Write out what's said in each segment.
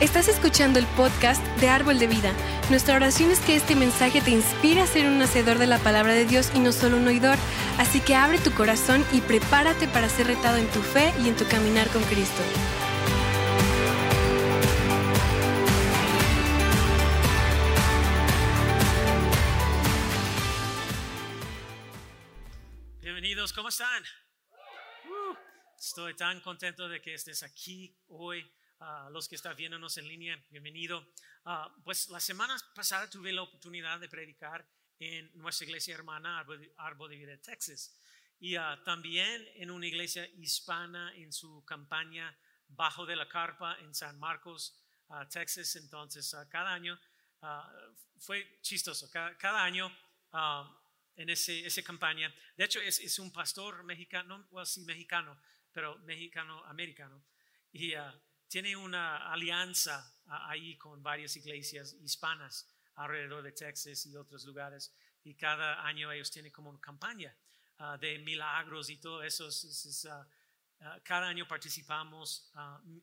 Estás escuchando el podcast de Árbol de Vida. Nuestra oración es que este mensaje te inspire a ser un hacedor de la palabra de Dios y no solo un oidor. Así que abre tu corazón y prepárate para ser retado en tu fe y en tu caminar con Cristo. Bienvenidos, ¿cómo están? Uh, estoy tan contento de que estés aquí hoy a los que están viéndonos en línea, bienvenido. Ah, pues la semana pasada tuve la oportunidad de predicar en nuestra iglesia hermana Árbol de Vida Texas y ah, también en una iglesia hispana en su campaña bajo de la carpa en San Marcos, ah, Texas. Entonces, cada año fue chistoso, cada, año en ese, esa campaña. De hecho, es, es un pastor mexicano, well, sí, mexicano, pero mexicano-americano. Y tiene una alianza ahí con varias iglesias hispanas alrededor de Texas y otros lugares. Y cada año ellos tienen como una campaña ah, de milagros y todo eso. Ah, ah, cada año participamos.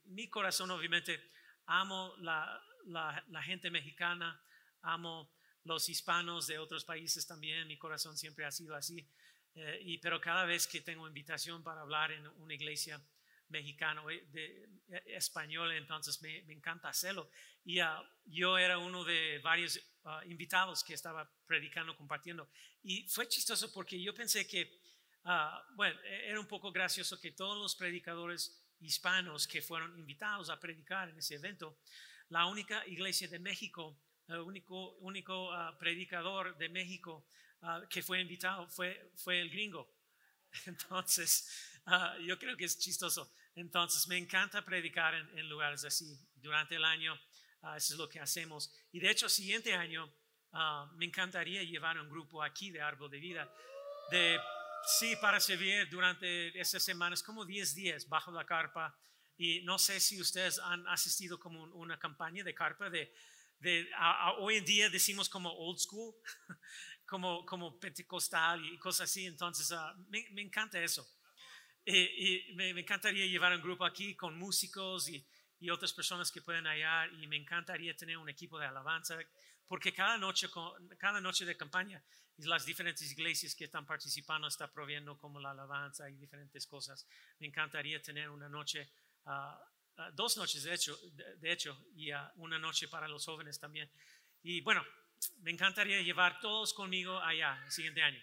mi corazón, obviamente, amo la, la, gente mexicana, amo los hispanos de otros países también. Mi corazón siempre ha sido así. Eh, y, pero cada vez que tengo invitación para hablar en una iglesia, mexicano, eh, de, eh, español, entonces me, encanta hacerlo. Y ah, yo era uno de varios ah, invitados que estaba predicando, compartiendo. Y fue chistoso porque yo pensé que, ah, bueno, e, era un poco gracioso que todos los predicadores hispanos que fueron invitados a predicar en ese evento, la única iglesia de México, el único, predicador de México que fue invitado fue el gringo. Entonces, Ah, yo creo que es chistoso. Entonces, me encanta predicar en, lugares así. Durante el año, ah, eso es lo que hacemos. Y de hecho, siguiente año, ah, me encantaría llevar un grupo aquí de Árbol de Vida, de, sí, para servir durante esas semanas, como 10 días bajo la carpa. Y no sé si ustedes han asistido como una campaña de carpa de hoy en día decimos como old school, como, como pentecostal y cosas así. Entonces, me, me encanta eso. Y, me, encantaría llevar un grupo aquí con músicos y, y, otras personas que pueden hallar y me encantaría tener un equipo de alabanza porque cada noche, cada noche de campaña las diferentes iglesias que están participando están proviendo como la alabanza y diferentes cosas. Me encantaría tener una noche, ah, ah, dos noches de hecho, de, hecho y ah, una noche para los jóvenes también. Y bueno, me encantaría llevar todos conmigo allá el siguiente año.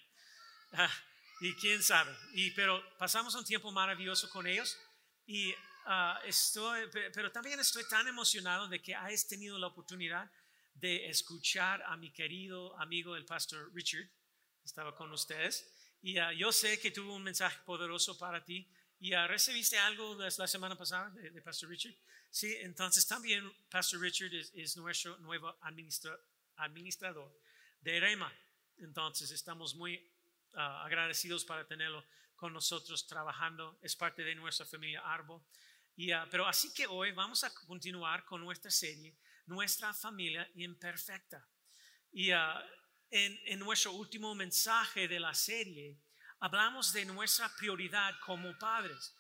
Y quién sabe. Y, pero pasamos un tiempo maravilloso con ellos. Y ah, estoy, pero también estoy tan emocionado de que hayas tenido la oportunidad de escuchar a mi querido amigo el pastor Richard. Estaba con ustedes. Y ah, yo sé que tuvo un mensaje poderoso para ti. ¿Y recibiste algo la semana pasada de, Pastor Richard? Sí, entonces también Pastor Richard es, nuestro nuevo administrador de REMA. Entonces estamos muy Ah, agradecidos para tenerlo con nosotros trabajando. Es parte de nuestra familia Arbo. Y, ah, pero así que hoy vamos a continuar con nuestra serie, Nuestra familia imperfecta. Y ah, en, nuestro último mensaje de la serie, hablamos de nuestra prioridad como padres.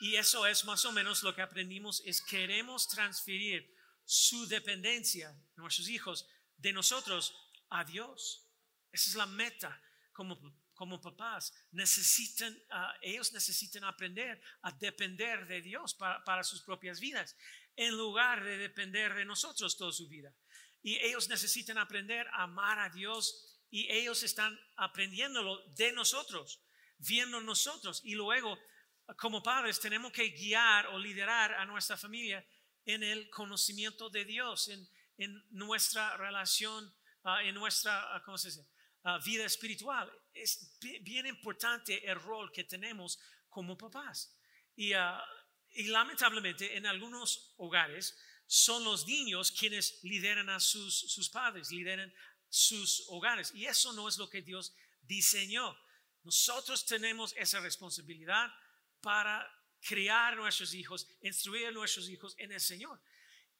Y eso es más o menos lo que aprendimos, es queremos transferir su dependencia, nuestros hijos, de nosotros a Dios. Esa es la meta como como papás, necesitan, ah, ellos necesitan aprender a depender de Dios para, sus propias vidas, en lugar de depender de nosotros toda su vida. Y ellos necesitan aprender a amar a Dios y ellos están aprendiéndolo de nosotros, viendo nosotros. Y luego, como padres, tenemos que guiar o liderar a nuestra familia en el conocimiento de Dios, nuestra relación, ah, en nuestra, ah, ¿cómo se dice? vida espiritual. Es bien importante el rol que tenemos como papás. Y, y lamentablemente en algunos hogares son los niños quienes lideran a sus, sus padres, lideran sus hogares. Y eso no es lo que Dios diseñó. Nosotros tenemos esa responsabilidad para criar a nuestros hijos, instruir a nuestros hijos en el Señor.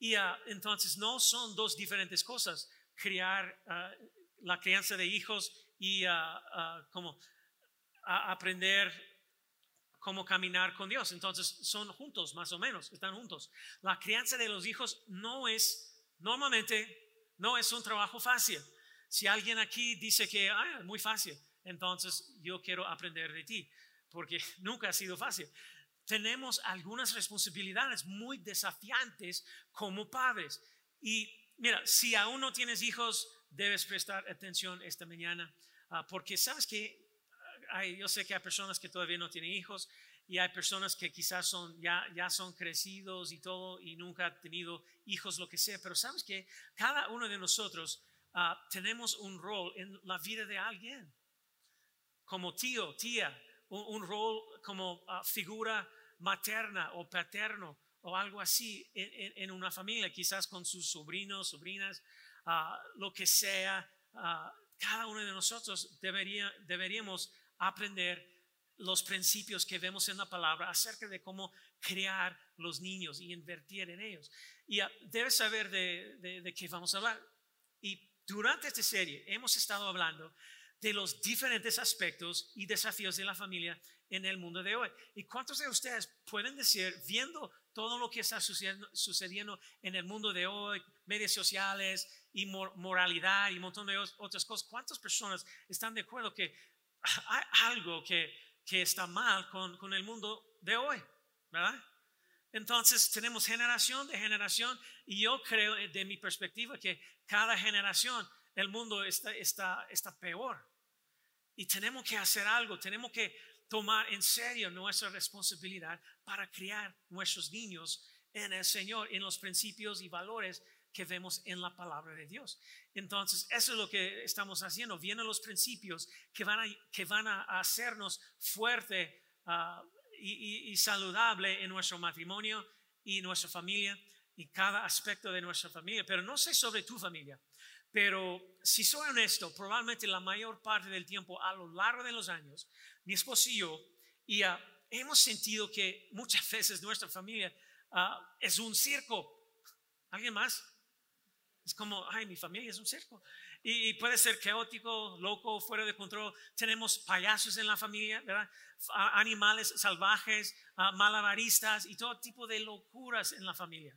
Y ah, entonces no son dos diferentes cosas, criar uh, la crianza de hijos y como aprender cómo caminar con Dios. Entonces son juntos, más o menos, están juntos. La crianza de los hijos no es, normalmente, no es un trabajo fácil. Si alguien aquí dice que ah, es muy fácil, entonces yo quiero aprender de ti, porque nunca ha sido fácil. Tenemos algunas responsabilidades muy desafiantes como padres. Y mira, si aún no tienes hijos, debes prestar atención esta mañana, ah, porque sabes que yo sé que hay personas que todavía no tienen hijos y hay personas que quizás son, ya, ya son crecidos y todo y nunca han tenido hijos, lo que sea, pero sabes que cada uno de nosotros ah, tenemos un rol en la vida de alguien, como tío, tía, un, rol como ah, figura materna o paterno o algo así en, una familia, quizás con sus sobrinos, sobrinas, ah, lo que sea. cada uno de nosotros debería, deberíamos aprender los principios que vemos en la palabra acerca de cómo crear los niños y invertir en ellos. Y ah, debes saber de, de, qué vamos a hablar. Y durante esta serie hemos estado hablando de los diferentes aspectos y desafíos de la familia en el mundo de hoy. ¿Y cuántos de ustedes pueden decir, viendo todo lo que está sucediendo, en el mundo de hoy, medios sociales y moralidad y un montón de otras cosas, cuántas personas están de acuerdo que hay algo que, que está mal con, con, el mundo de hoy, ¿verdad? Entonces tenemos generación de generación y yo creo eh, de mi perspectiva que cada generación el mundo está, está, está peor. Y tenemos que hacer algo, tenemos que tomar en serio nuestra responsabilidad para criar nuestros niños en el Señor, en los principios y valores que vemos en la palabra de Dios. Entonces, eso es lo que estamos haciendo. Vienen los principios que van a, que van a hacernos fuerte ah, y, y, saludable en nuestro matrimonio y nuestra familia y cada aspecto de nuestra familia. Pero no sé sobre tu familia. Pero si soy honesto, probablemente la mayor parte del tiempo a lo largo de los años, mi esposo y yo, y, ah, hemos sentido que muchas veces nuestra familia ah, es un circo. ¿Alguien más? Es como, ay, mi familia es un circo. Y, puede ser caótico, loco, fuera de control. Tenemos payasos en la familia, ¿verdad? Animales salvajes, ah, malabaristas y todo tipo de locuras en la familia.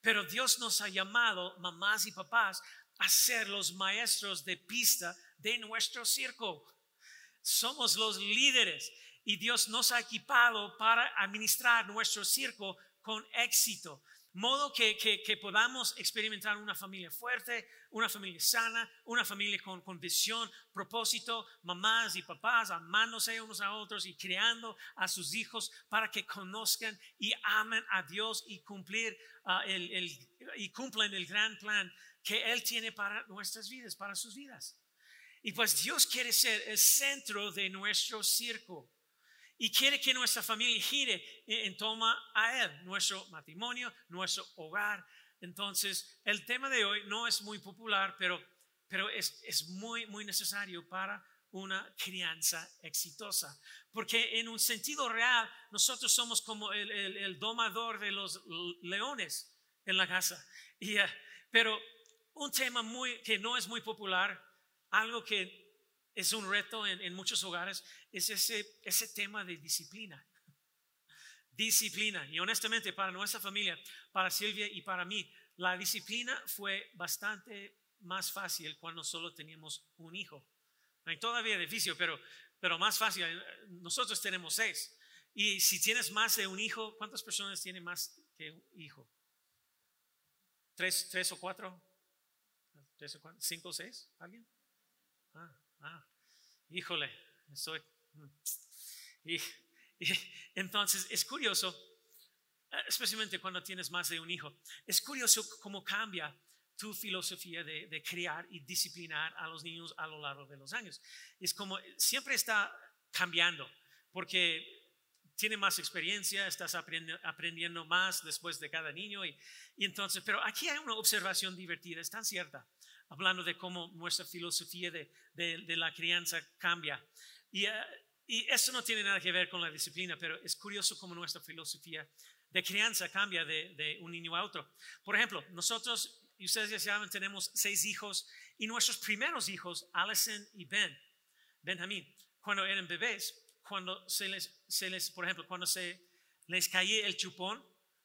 Pero Dios nos ha llamado, mamás y papás, a ser los maestros de pista de nuestro circo. Somos los líderes y Dios nos ha equipado para administrar nuestro circo con éxito modo que, que, podamos experimentar una familia fuerte, una familia sana, una familia con, con, propósito, mamás y papás amándose unos a otros y creando a sus hijos para que conozcan y amen a Dios y cumplir ah, el, el, y cumplan el gran plan que Él tiene para nuestras vidas, para sus vidas. Y pues Dios quiere ser el centro de nuestro circo y quiere que nuestra familia gire en toma a Él, nuestro matrimonio, nuestro hogar. Entonces, el tema de hoy no es muy popular, pero, pero es, es muy, muy necesario para una crianza exitosa. Porque en un sentido real, nosotros somos como el, el, domador de los leones en la casa. Y, eh, pero un tema muy, que no es muy popular, algo que es un reto en, muchos hogares, es ese, ese tema de disciplina. Disciplina. Y honestamente, para nuestra familia, para Silvia y para mí, la disciplina fue bastante más fácil cuando solo teníamos un hijo. Hay todavía difícil, pero, pero más fácil. Nosotros tenemos seis. Y si tienes más de un hijo, ¿cuántas personas tienen más que un hijo? ¿Tres, tres o cuatro? ¿Tres o cuatro? ¿Cinco o seis? ¿Alguien? Ah, Ah, híjole, soy. Mm. Y, entonces es curioso, eh, especialmente cuando tienes más de un hijo, es curioso cómo cambia tu filosofía de, de, criar y disciplinar a los niños a lo largo de los años. Es como siempre está cambiando, porque tiene más experiencia, estás aprendiendo, más después de cada niño. Y, y, entonces, pero aquí hay una observación divertida, es tan cierta hablando de cómo nuestra filosofía de, de, la crianza cambia. Y, uh, y eso no tiene nada que ver con la disciplina, pero es curioso cómo nuestra filosofía de crianza cambia de, de un niño a otro. Por ejemplo, nosotros, y ustedes ya saben, tenemos seis hijos y nuestros primeros hijos, Allison y Ben, Benjamín, cuando eran bebés, cuando se les, se les, por ejemplo, cuando se les caía el chupón,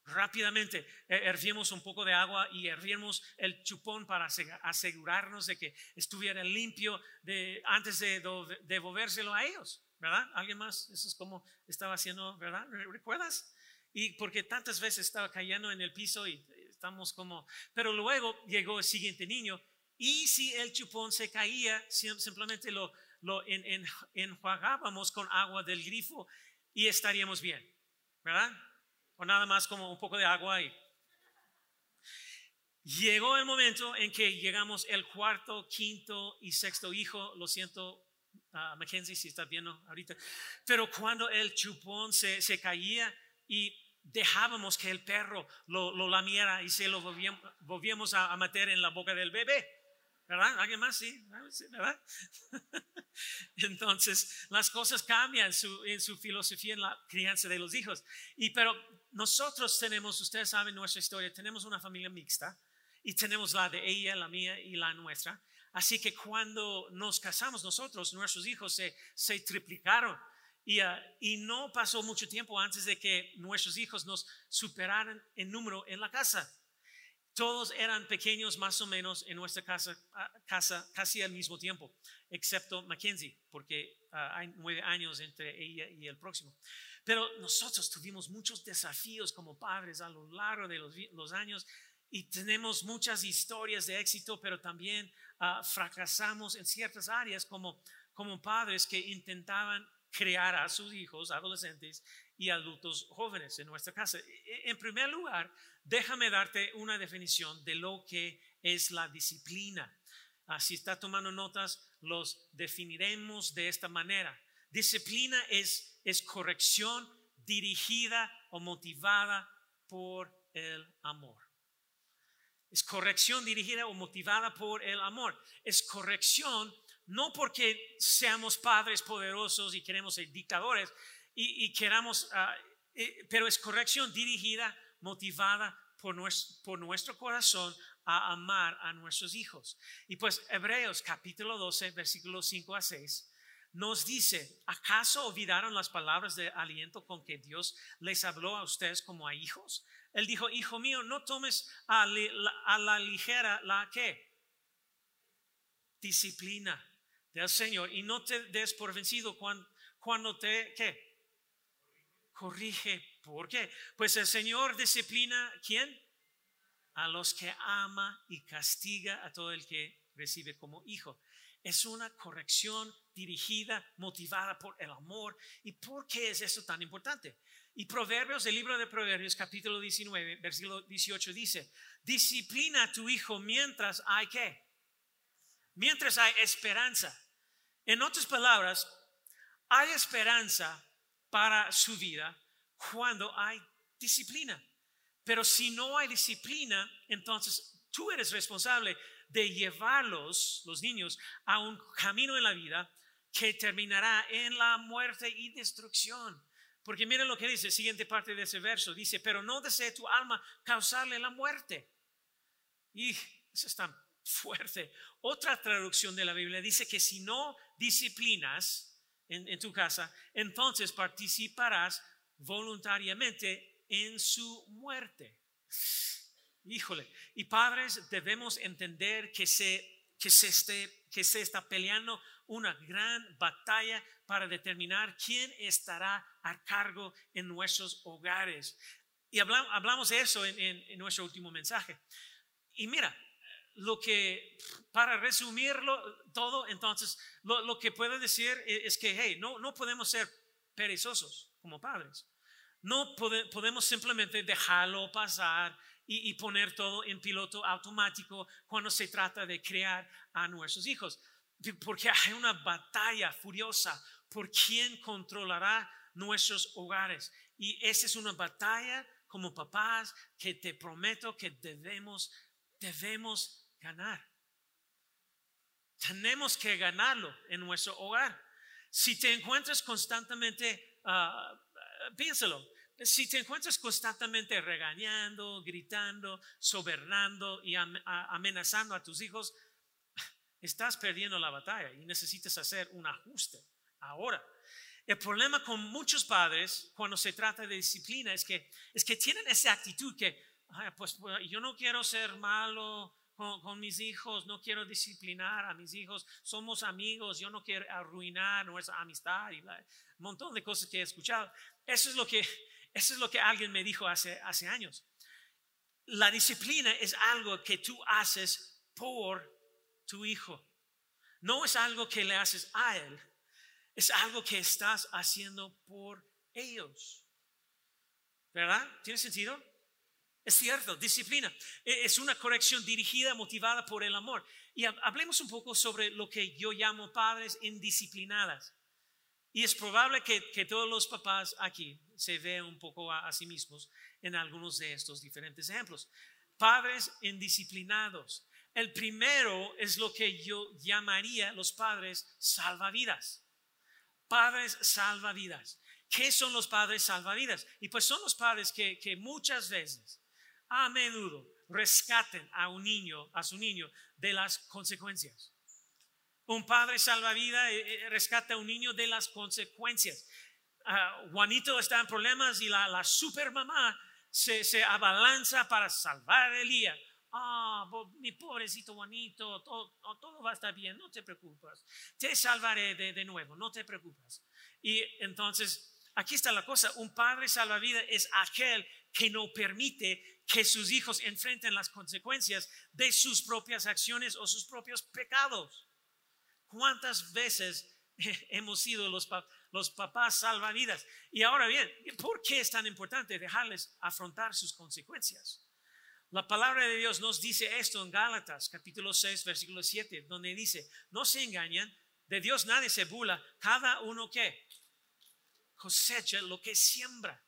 rápidamente eh, hervíamos un poco de agua y hervíamos el chupón para asegurarnos de que estuviera limpio de, antes de devolvérselo a ellos, ¿verdad? ¿Alguien más? Eso es como estaba haciendo, ¿verdad? ¿Recuerdas? Y porque tantas veces estaba cayendo en el piso y estamos como... Pero luego llegó el siguiente niño y si el chupón se caía, simplemente lo, lo enjuagábamos con agua del grifo y estaríamos bien, ¿verdad? O nada más como un poco de agua y llegó el momento en que llegamos el cuarto, quinto y sexto hijo, lo siento, uh, Mackenzie, si está viendo ahorita, pero cuando el chupón se, se caía y dejábamos que el perro lo, lo lamiera y se lo volvíamos, a meter en la boca del bebé. ¿Verdad? ¿Alguien más? Sí, ¿verdad? Entonces, las cosas cambian su, en su filosofía en la crianza de los hijos. Y pero nosotros tenemos, ustedes saben nuestra historia, tenemos una familia mixta y tenemos la de ella, la mía y la nuestra. Así que cuando nos casamos nosotros, nuestros hijos se, triplicaron. Y, uh, y, no pasó mucho tiempo antes de que nuestros hijos nos superaran en número en la casa. Todos eran pequeños más o menos en nuestra casa, casa casi al mismo tiempo, excepto Mackenzie, porque ah, hay nueve años entre ella y el próximo. Pero nosotros tuvimos muchos desafíos como padres a lo largo de los, años y tenemos muchas historias de éxito, pero también ah, fracasamos en ciertas áreas como, como padres que intentaban crear a sus hijos, adolescentes y adultos jóvenes en nuestra casa. E, e, en primer lugar, déjame darte una definición de lo que es la disciplina. Ah, si está tomando notas, los definiremos de esta manera. Disciplina es, es corrección dirigida o motivada por el amor. Es corrección dirigida o motivada por el amor. Es corrección no porque seamos padres poderosos y queremos ser dictadores y, queramos, ah, eh, pero es corrección dirigida, motivada por nuestro, por nuestro corazón a amar a nuestros hijos. Y pues Hebreos capítulo 12, versículos 5 a 6 nos dice, ¿acaso olvidaron las palabras de aliento con que Dios les habló a ustedes como a hijos? Él dijo, hijo mío, no tomes a, la, ligera la que disciplina del Señor y no te des por vencido cuando, cuando te, ¿qué? Corrige. ¿Por qué? Pues el Señor disciplina, ¿quién? A los que ama y castiga a todo el que recibe como hijo. Es una corrección dirigida, motivada por el amor. ¿Y por qué es eso tan importante? Y Proverbios, el libro de Proverbios, capítulo 19, versículo 18 dice, disciplina a tu hijo mientras hay qué? Mientras hay esperanza. En otras palabras, hay esperanza para su vida cuando hay disciplina. Pero si no hay disciplina, entonces tú eres responsable de llevarlos, los niños, a un camino en la vida que terminará en la muerte y destrucción. Porque miren lo que dice, siguiente parte de ese verso, dice, pero no desee tu alma causarle la muerte. Y eso es tan fuerte. Otra traducción de la Biblia dice que si no disciplinas en, tu casa, entonces participarás voluntariamente en su muerte. Híjole, y padres debemos entender que se, que se, esté, que se está peleando una gran batalla para determinar quién estará a cargo en nuestros hogares. Y hablamos, hablamos de eso en, nuestro último mensaje. Y mira, lo que, para resumirlo todo, entonces, lo, que puedo decir e, es que, hey, no, no podemos ser perezosos como padres. No podemos simplemente dejarlo pasar y, poner todo en piloto automático cuando se trata de crear a nuestros hijos porque hay una batalla furiosa por quién controlará nuestros hogares. Y esa es una batalla como papás que te prometo que debemos, debemos ganar. Tenemos que ganarlo en nuestro hogar. Si te encuentras constantemente, uh, piénsalo, si te encuentras constantemente regañando, gritando, sobernando y amenazando a tus hijos, estás perdiendo la batalla y necesitas hacer un ajuste ahora. El problema con muchos padres cuando se trata de disciplina es que, es que tienen esa actitud que, pues, pues, yo no quiero ser malo con, mis hijos, no quiero disciplinar a mis hijos, somos amigos, yo no quiero arruinar nuestra amistad y un montón de cosas que he escuchado. Eso es lo que, eso es lo que alguien me dijo hace, hace años. La disciplina es algo que tú haces por tu hijo. No es algo que le haces a él, es algo que estás haciendo por ellos. ¿Verdad? ¿Tiene sentido? Es cierto, disciplina. E, es una corrección dirigida, motivada por el amor. Y hablemos un poco sobre lo que yo llamo padres indisciplinadas. Y es probable que, todos los papás aquí se vean un poco a, sí mismos en algunos de estos diferentes ejemplos. Padres indisciplinados. El primero es lo que yo llamaría los padres salvavidas. Padres salvavidas. ¿Qué son los padres salvavidas? Y pues son los padres que, muchas veces, a menudo, rescaten a un niño, a su niño, de las consecuencias. Un padre salvavidas eh, eh, rescata a un niño de las consecuencias. Ah, Juanito está en problemas y la, supermamá se, abalanza para salvar a Elías Ah, mi pobrecito Juanito, todo, va a estar bien, no te preocupes. Te salvaré de, nuevo, no te preocupes. Y entonces, aquí está la cosa, un padre salvavidas es aquel que no permite que sus hijos enfrenten las consecuencias de sus propias acciones o sus propios pecados. ¿Cuántas veces hemos sido los, los papás salvavidas? Y ahora bien, ¿por qué es tan importante dejarles afrontar sus consecuencias? La palabra de Dios nos dice esto en Gálatas capítulo 6 versículo 7, donde dice, no se engañan, de Dios nadie se bula, cada uno que cosecha lo que siembra.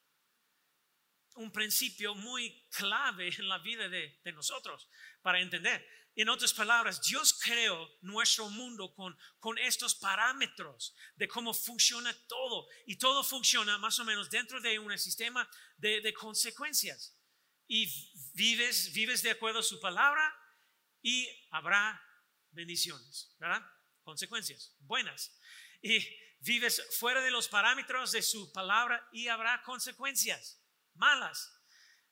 Un principio muy clave en la vida de, nosotros para entender. En otras palabras, Dios creó nuestro mundo con, con estos parámetros de cómo funciona todo. Y todo funciona más o menos dentro de un sistema de, de consecuencias y vives, vives de acuerdo a su palabra y habrá bendiciones, ¿verdad? Consecuencias buenas. Y vives fuera de los parámetros de su palabra y habrá consecuencias malas.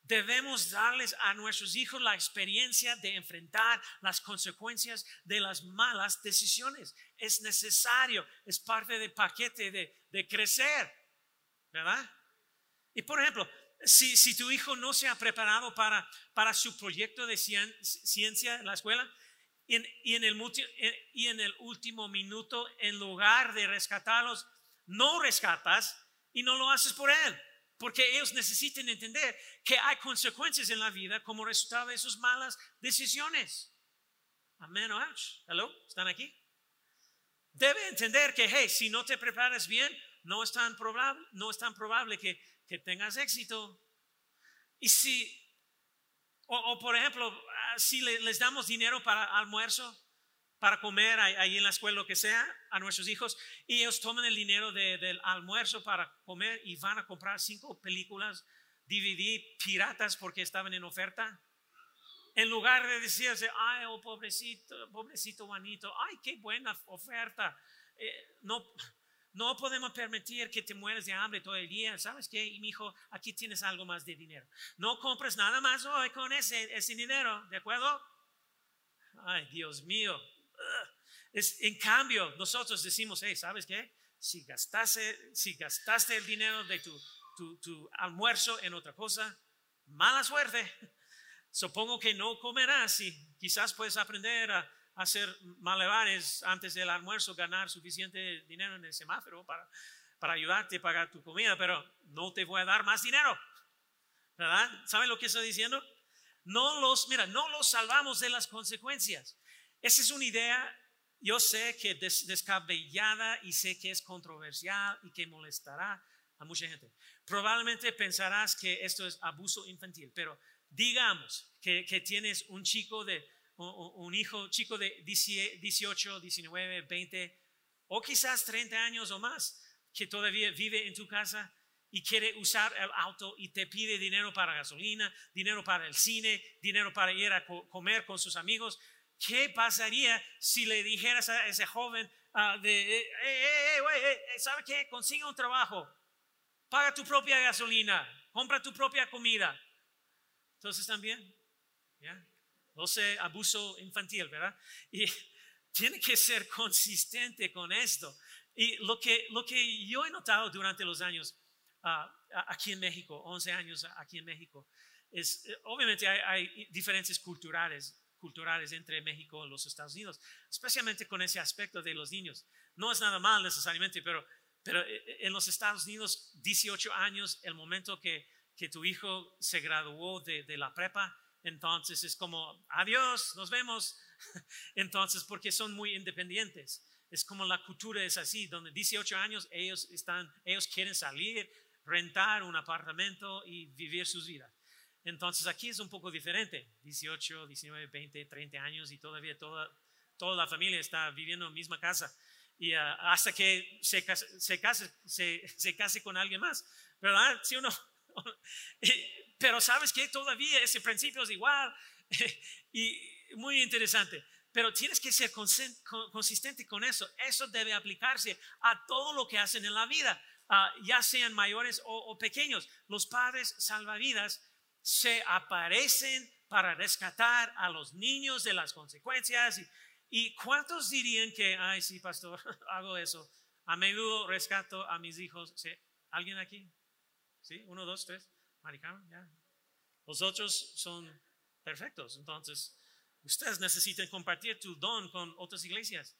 Debemos darles a nuestros hijos la experiencia de enfrentar las consecuencias de las malas decisiones. Es necesario, es parte del paquete de, de crecer, ¿verdad? Y por ejemplo, si, tu hijo no se ha preparado para, para su proyecto de ciencia en la escuela y en, el, y en el último minuto, en lugar de rescatarlos, no rescatas y no lo haces por él. Porque ellos necesitan entender que hay consecuencias en la vida como resultado de sus malas decisiones. Amén. Hello, ¿están aquí? Debe entender que, hey, si no te preparas bien, no es tan probable, no es tan probable que que tengas éxito. Y si, o, por ejemplo, ah, si les damos dinero para almuerzo, para comer ahí en la escuela, lo que sea, a nuestros hijos, y ellos toman el dinero del almuerzo para comer y van a comprar cinco películas DVD piratas porque estaban en oferta. En lugar de decirse, ay, oh, pobrecito, pobrecito Juanito, ay, qué buena oferta. Eh, no, no podemos permitir que te mueras de hambre todo el día. ¿Sabes qué? Y mi hijo, aquí tienes algo más de dinero. No compres nada más hoy con ese, ese dinero, ¿de acuerdo? Ay, Dios mío. Es, en cambio, nosotros decimos, hey, ¿sabes qué? Si gastaste, si gastaste el dinero de tu, tu, almuerzo en otra cosa, mala suerte. Supongo que no comerás y quizás puedes aprender a hacer malabares antes del almuerzo, ganar suficiente dinero en el semáforo para, para ayudarte a pagar tu comida, pero no te voy a dar más dinero. ¿Verdad? ¿Saben lo que estoy diciendo? No los, mira, no los salvamos de las consecuencias. Esa es una idea, yo sé que descabellada y sé que es controversial y que molestará a mucha gente. Probablemente pensarás que esto es abuso infantil, pero digamos que, que tienes un chico de un hijo chico de 18, 19, 20 o quizás 30 años o más que todavía vive en tu casa y quiere usar el auto y te pide dinero para gasolina, dinero para el cine, dinero para ir a comer con sus amigos. ¿Qué pasaría si le dijeras a ese joven, ah, de, eh, eh, eh, ¿sabe qué? Consigue un trabajo, paga tu propia gasolina, compra tu propia comida. Entonces también, ¿ya? No sé, abuso infantil, ¿verdad? Y tiene que ser consistente con esto. Y lo que, lo que yo he notado durante los años ah, aquí en México, 11 años aquí en México, es, obviamente hay, hay diferencias culturales, culturales entre México y los Estados Unidos, especialmente con ese aspecto de los niños. No es nada mal necesariamente, pero, pero eh, eh, en los Estados Unidos, 18 años, el momento que, que tu hijo se graduó de, de la prepa, entonces es como, adiós, nos vemos. Entonces, porque son muy independientes. Es como la cultura es así, donde 18 años ellos están, ellos quieren salir, rentar un apartamento y vivir sus vidas. Entonces aquí es un poco diferente, 18, 19, 20, 30 años y todavía toda, toda la familia está viviendo en la misma casa y ah, hasta que se se, case, se, case con alguien más, ¿verdad? ¿Sí o no? Pero sabes que todavía ese principio es igual y muy interesante. Pero tienes que ser consistente con eso. Eso debe aplicarse a todo lo que hacen en la vida, ah, ya sean mayores o, o pequeños. Los padres salvavidas se aparecen para rescatar a los niños de las consecuencias. ¿Y, cuántos dirían que, ay, sí, pastor, hago eso? A menudo rescato a mis hijos. ¿Alguien aquí? ¿Sí? Uno, dos, tres. Maricón, ya. Los otros son perfectos. Entonces, ustedes necesitan compartir tu don con otras iglesias,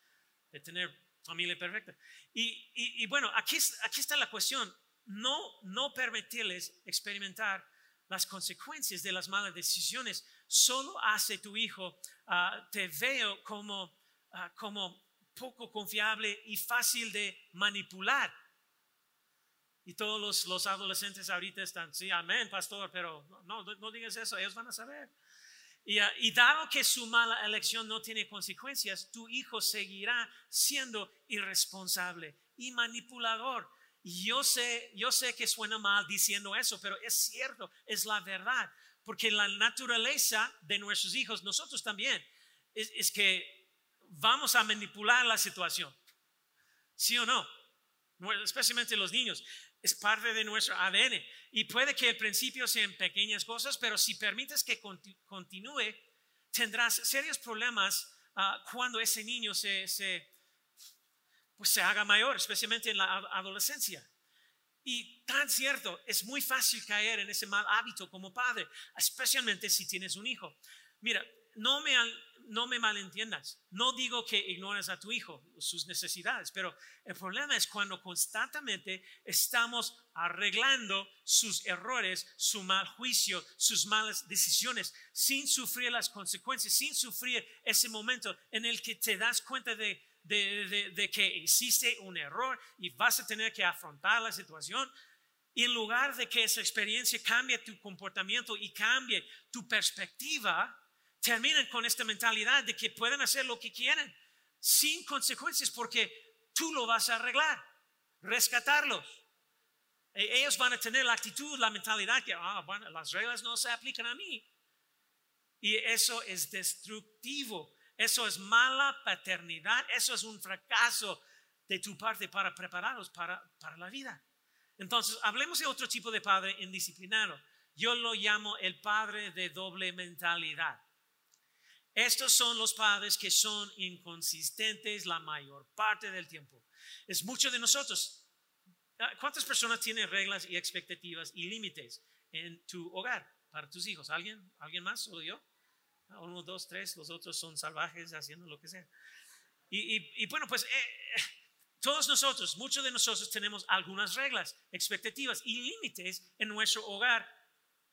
de tener familia perfecta. Y, y, bueno, aquí, aquí está la cuestión. No, no permitirles experimentar las consecuencias de las malas decisiones, solo hace tu hijo, ah, te veo como, ah, como poco confiable y fácil de manipular. Y todos los, adolescentes ahorita están, sí, amén, pastor, pero no, no, digas eso, ellos van a saber. Y, ah, y, dado que su mala elección no tiene consecuencias, tu hijo seguirá siendo irresponsable y manipulador yo sé, yo sé que suena mal diciendo eso, pero es cierto, es la verdad. Porque la naturaleza de nuestros hijos, nosotros también, es, que vamos a manipular la situación. ¿Sí o no? Especialmente los niños. Es parte de nuestro ADN. Y puede que al principio sean pequeñas cosas, pero si permites que continúe, tendrás serios problemas ah, cuando ese niño se, se pues se haga mayor, especialmente en la adolescencia. Y tan cierto, es muy fácil caer en ese mal hábito como padre, especialmente si tienes un hijo. Mira, no me, no me malentiendas, no digo que ignores a tu hijo, sus necesidades, pero el problema es cuando constantemente estamos arreglando sus errores, su mal juicio, sus malas decisiones, sin sufrir las consecuencias, sin sufrir ese momento en el que te das cuenta de de, que hiciste un error y vas a tener que afrontar la situación. Y en lugar de que esa experiencia cambie tu comportamiento y cambie tu perspectiva, terminan con esta mentalidad de que pueden hacer lo que quieren sin consecuencias porque tú lo vas a arreglar, rescatarlos. E, ellos van a tener la actitud, la mentalidad que ah, bueno, las reglas no se aplican a mí. Y eso es destructivo eso es mala paternidad, eso es un fracaso de tu parte para prepararlos para, la vida. Entonces, hablemos de otro tipo de padre indisciplinado. Yo lo llamo el padre de doble mentalidad. Estos son los padres que son inconsistentes la mayor parte del tiempo. Es mucho de nosotros. ¿Cuántas personas tienen reglas y expectativas y límites en tu hogar para tus hijos? ¿Alguien? ¿Alguien más? ¿Solo yo? Uno, dos, tres, los otros son salvajes haciendo lo que sea. Y, bueno, pues eh, todos nosotros, muchos de nosotros tenemos algunas reglas, expectativas y límites en nuestro hogar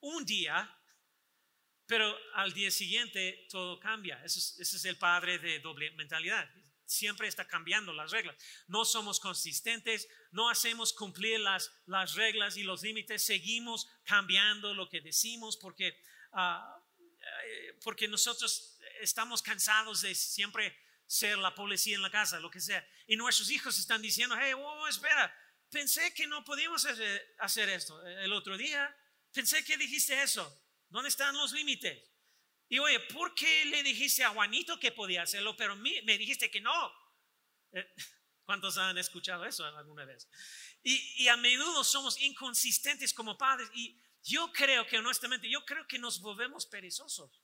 un día, pero al día siguiente todo cambia. Ese es, el padre de doble mentalidad. Siempre está cambiando las reglas. No somos consistentes, no hacemos cumplir las, las reglas y los límites, seguimos cambiando lo que decimos porque... Uh, porque nosotros estamos cansados de siempre ser la policía en la casa, lo que sea. Y nuestros hijos están diciendo, hey, oh, espera, pensé que no podíamos hacer, esto el otro día. Pensé que dijiste eso. ¿Dónde están los límites? Y oye, ¿por qué le dijiste a Juanito que podía hacerlo, pero me dijiste que no? Eh, ¿Cuántos han escuchado eso alguna vez? Y, a menudo somos inconsistentes como padres y yo creo que honestamente, yo creo que nos volvemos perezosos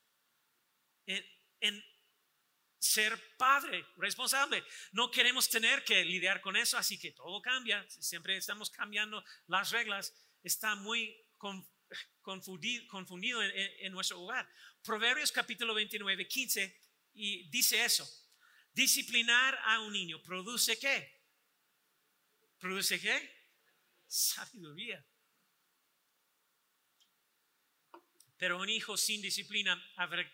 en, en ser padre responsable. No queremos tener que lidiar con eso, así que todo cambia. Siempre estamos cambiando las reglas. Está muy confundido, confundido en, nuestro hogar. Proverbios capítulo 29, 15, y dice eso. Disciplinar a un niño produce qué? ¿Produce qué? Sabiduría. Pero un hijo sin disciplina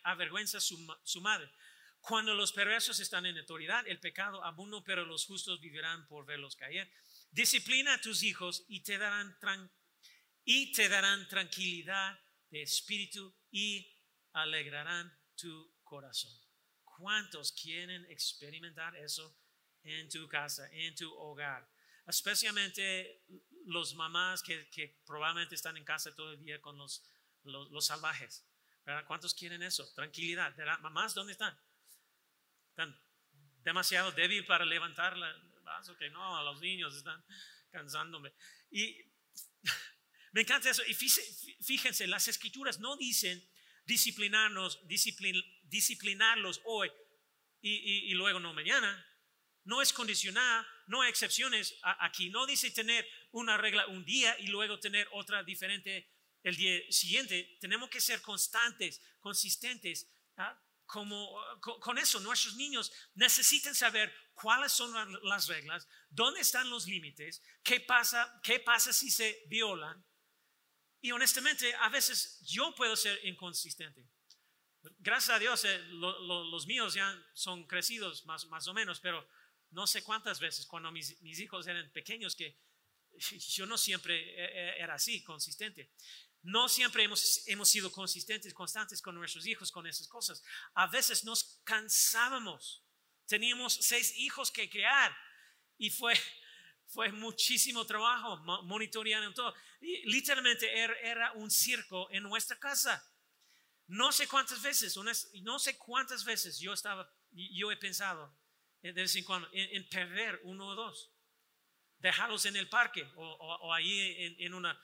avergüenza su, su madre. Cuando los perversos están en autoridad, el pecado abunda, pero los justos vivirán por verlos caer. Disciplina a tus hijos y te darán tranquilidad y te darán tranquilidad de espíritu y alegrarán tu corazón. ¿Cuántos quieren experimentar eso en tu casa, en tu hogar? Especialmente los mamás que, probablemente están en casa todo el día con los, los, salvajes. ¿Cuántos quieren eso? Tranquilidad. Mamás, ¿dónde están? Están demasiado débil para levantar la que no, los niños están cansándome. Y me encanta eso. Y fíjense, las escrituras no dicen disciplinarnos, disciplinarlos hoy y, luego no mañana. No es condicionada, no hay excepciones aquí. No dice tener una regla un día y luego tener otra diferente el día siguiente. Tenemos que ser constantes, consistentes. ¿ah? Como, con, eso, nuestros niños necesitan saber cuáles son las reglas, dónde están los límites, qué pasa, qué pasa si se violan y honestamente, a veces yo puedo ser inconsistente. Gracias a Dios, eh, los míos ya son crecidos más, más o menos, pero no sé cuántas veces cuando mis, mis hijos eran pequeños que yo no siempre e, e, era así, consistente. No siempre hemos, hemos sido consistentes, constantes con nuestros hijos, con esas cosas. A veces nos cansábamos. Teníamos seis hijos que criar y fue, fue muchísimo trabajo monitoreando todo. Y literalmente era un circo en nuestra casa. No sé cuántas veces, no sé cuántas veces yo estaba, yo he pensado de vez en cuando en, perder uno o dos, dejarlos en el parque o, ahí en, una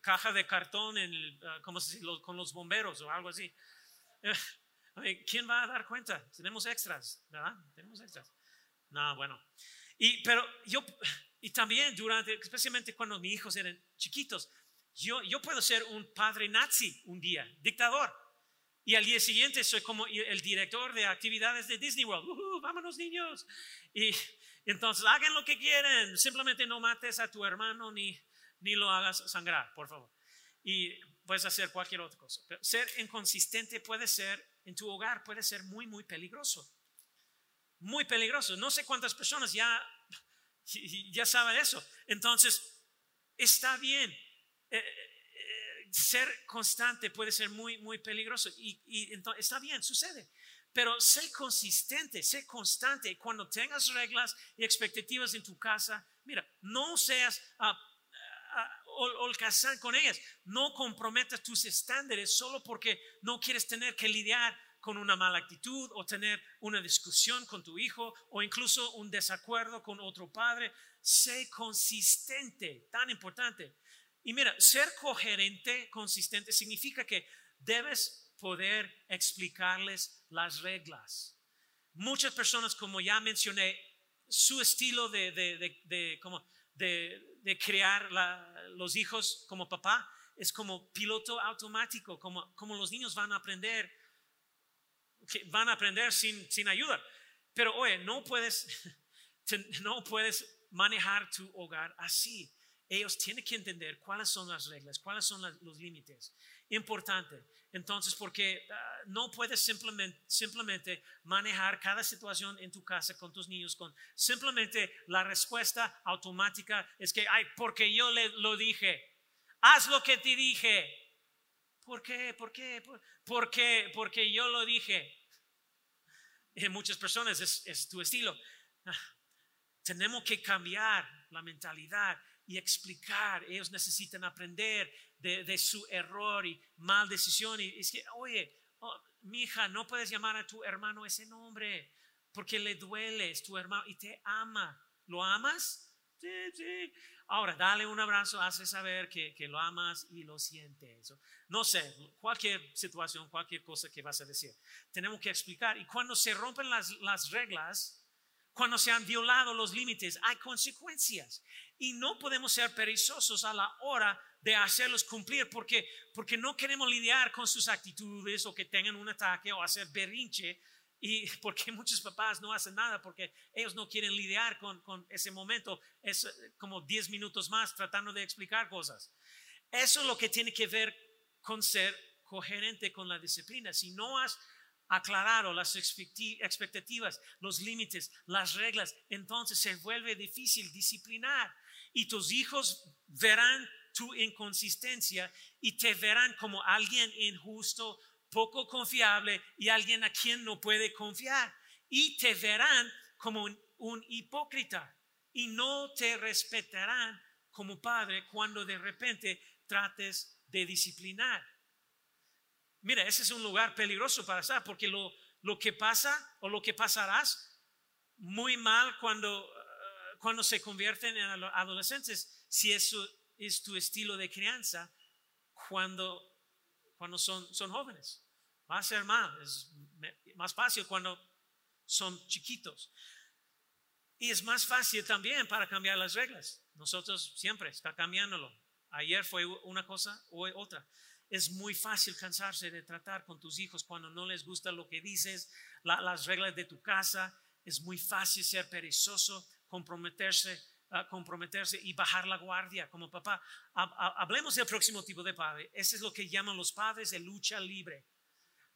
caja de cartón, en ah, como con los bomberos o algo así. ¿Quién va a dar cuenta? Tenemos extras, ¿verdad? Tenemos extras. No, bueno. Y, pero yo, y también durante, especialmente cuando mis hijos eran chiquitos, yo, yo puedo ser un padre nazi un día, dictador. Y al día siguiente soy como el director de actividades de Disney World. Uh, vámonos niños. Y, entonces hagan lo que quieren. Simplemente no mates a tu hermano ni, ni lo hagas sangrar, por favor. Y puedes hacer cualquier otra cosa. Ser inconsistente puede ser, en tu hogar, puede ser muy, muy peligroso muy peligroso. No sé cuántas personas ya, ya saben eso. Entonces, está bien. Eh, eh, ser constante puede ser muy, muy peligroso. Y, entonces, está bien, sucede. Pero sé consistente, sé constante. Cuando tengas reglas y expectativas en tu casa, mira, no seas uh, holgazán con ellas. No comprometas tus estándares solo porque no quieres tener que lidiar con una mala actitud o tener una discusión con tu hijo o incluso un desacuerdo con otro padre. Sé consistente, tan importante. Y mira, ser coherente, consistente, significa que debes poder explicarles las reglas. Muchas personas, como ya mencioné, su estilo de, de, de, como de, crear los hijos como papá es como piloto automático, como, como los niños van a aprender que van a aprender sin, sin ayuda. Pero oye, no puedes, no puedes manejar tu hogar así. Ellos tienen que entender cuáles son las reglas, cuáles son los límites. Importante. Entonces, porque ah, no puedes simplemente, manejar cada situación en tu casa con tus niños con simplemente la respuesta automática es que, ay, porque yo le lo dije. Haz lo que te dije. ¿Por qué? ¿Por qué? ¿Por, qué? Porque yo lo dije. En muchas personas es, tu estilo. Ah, tenemos que cambiar la mentalidad y explicar. Ellos necesitan aprender de, su error y mal decisión. Y es que, oye, oh, mi hija, no puedes llamar a tu hermano ese nombre. porque le duele, es tu hermano y te ama. ¿Lo amas? Sí, sí. Ahora, dale un abrazo, hace saber que, que lo amas y lo sientes. No sé, cualquier situación, cualquier cosa que vas a decir. Tenemos que explicar. Y cuando se rompen las, las reglas, cuando se han violado los límites, hay consecuencias. Y no podemos ser perezosos a la hora de hacerlos cumplir porque, porque no queremos lidiar con sus actitudes o que tengan un ataque o hacer berrinche y porque muchos papás no hacen nada porque ellos no quieren lidiar con, con ese momento. Es eh, como 10 minutos más tratando de explicar cosas. Eso es lo que tiene que ver con ser coherente con la disciplina. Si no has aclarado las expectativas, los límites, las reglas, entonces se vuelve difícil disciplinar. Y tus hijos verán tu inconsistencia y te verán como alguien injusto poco confiable y alguien a quien no puede confiar. Y te verán como un, hipócrita y no te respetarán como padre cuando de repente trates de disciplinar. Mira, ese es un lugar peligroso para estar porque lo, lo que pasa o lo que pasarás muy mal cuando, cuando se convierten en adolescentes, si eso es tu estilo de crianza, cuando cuando son, son jóvenes. Va a ser más, es más fácil cuando son chiquitos. Y es más fácil también para cambiar las reglas. Nosotros siempre está cambiándolo. Ayer fue una cosa, hoy otra. Es muy fácil cansarse de tratar con tus hijos cuando no les gusta lo que dices, las reglas de tu casa. Es muy fácil ser perezoso, comprometerse comprometerse y bajar la guardia como papá. Hablemos del próximo tipo de padre. Ese es lo que llaman los padres de lucha libre.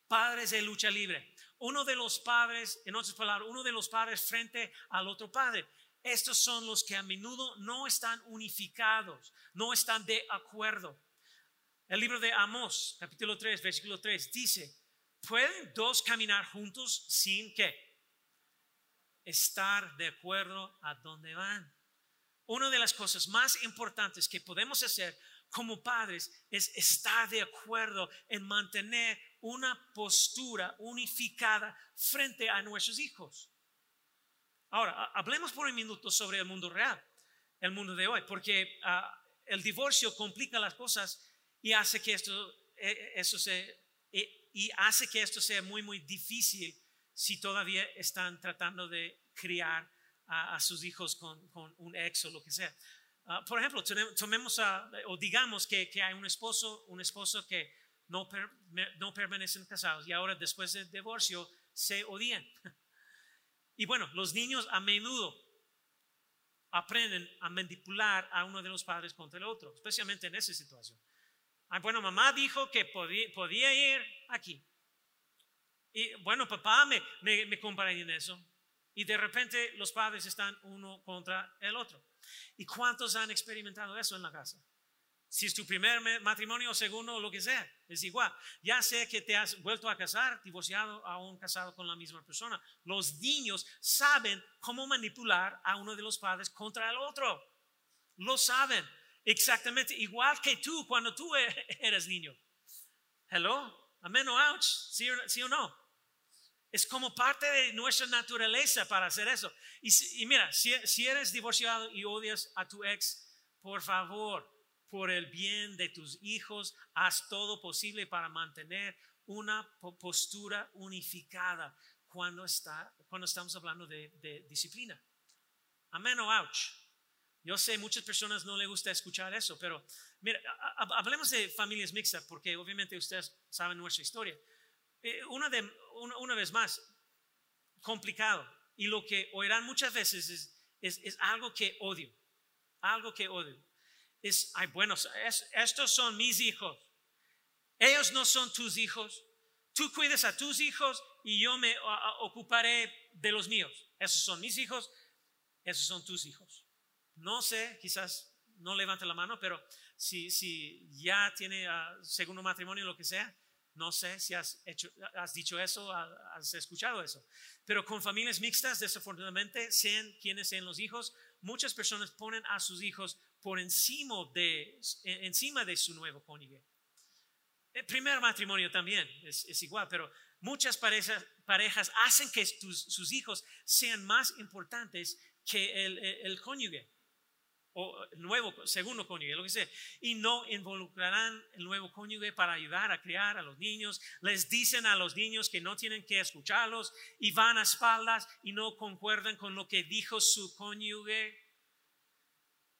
Padres de lucha libre. Uno de los padres, en otras palabras, uno de los padres frente al otro padre. Estos son los que a menudo no están unificados, no están de acuerdo. El libro de Amos, capítulo 3, versículo 3, dice, ¿pueden dos caminar juntos sin que estar de acuerdo a dónde van? una de las cosas más importantes que podemos hacer como padres es estar de acuerdo en mantener una postura unificada frente a nuestros hijos. Ahora, hablemos por un minuto sobre el mundo real, el mundo de hoy, porque ah, el divorcio complica las cosas y hace que esto, e, e, eso se, e, y hace que esto sea muy, muy difícil si todavía están tratando de criar a, sus hijos con, un ex o lo que sea. Ah, por ejemplo, tomemos o digamos que, hay un esposo, un esposo que no, no permanecen casados y ahora después del divorcio se odian. Y bueno, los niños a menudo aprenden a manipular a uno de los padres contra el otro, especialmente en esa situación. Ah, bueno, mamá dijo que podía, podía ir aquí. Y bueno, papá me, me, me en eso. Y de repente los padres están uno contra el otro. ¿Y cuántos han experimentado eso en la casa? Si es tu primer matrimonio o segundo o lo que sea, es igual. Ya sé que te has vuelto a casar, divorciado, aún casado con la misma persona. Los niños saben cómo manipular a uno de los padres contra el otro. Lo saben exactamente igual que tú cuando tú eres niño. Hello, amén o ouch, ¿Sí o no? Es como parte de nuestra naturaleza para hacer eso. Y, mira, si, eres divorciado y odias a tu ex, por favor, por el bien de tus hijos, haz todo posible para mantener una postura unificada cuando, estamos hablando de, disciplina. Amén o ouch. Yo sé, muchas personas no les gusta escuchar eso, pero mira, hablemos de familias mixtas, porque obviamente ustedes saben nuestra historia. Eh, una, de, una, vez más, complicado. Y lo que oirán muchas veces es, es, algo que odio, algo que odio. Es, ay, bueno, estos son mis hijos. Ellos no son tus hijos. Tú cuides a tus hijos y yo me ocuparé de los míos. Esos son mis hijos, esos son tus hijos. No sé, quizás no levante la mano, pero si, si ya tiene uh, segundo matrimonio, lo que sea, no sé si has, dicho eso, has escuchado eso. Pero con familias mixtas, desafortunadamente, sean quienes sean los hijos, muchas personas ponen a sus hijos por encima de, encima de su nuevo cónyuge. El primer matrimonio también es, es igual, pero muchas parejas, parejas hacen que sus hijos sean más importantes que el, el, cónyuge o nuevo segundo cónyuge, lo que sea, y no involucrarán el nuevo cónyuge para ayudar a criar a los niños. Les dicen a los niños que no tienen que escucharlos y van a espaldas y no concuerdan con lo que dijo su cónyuge.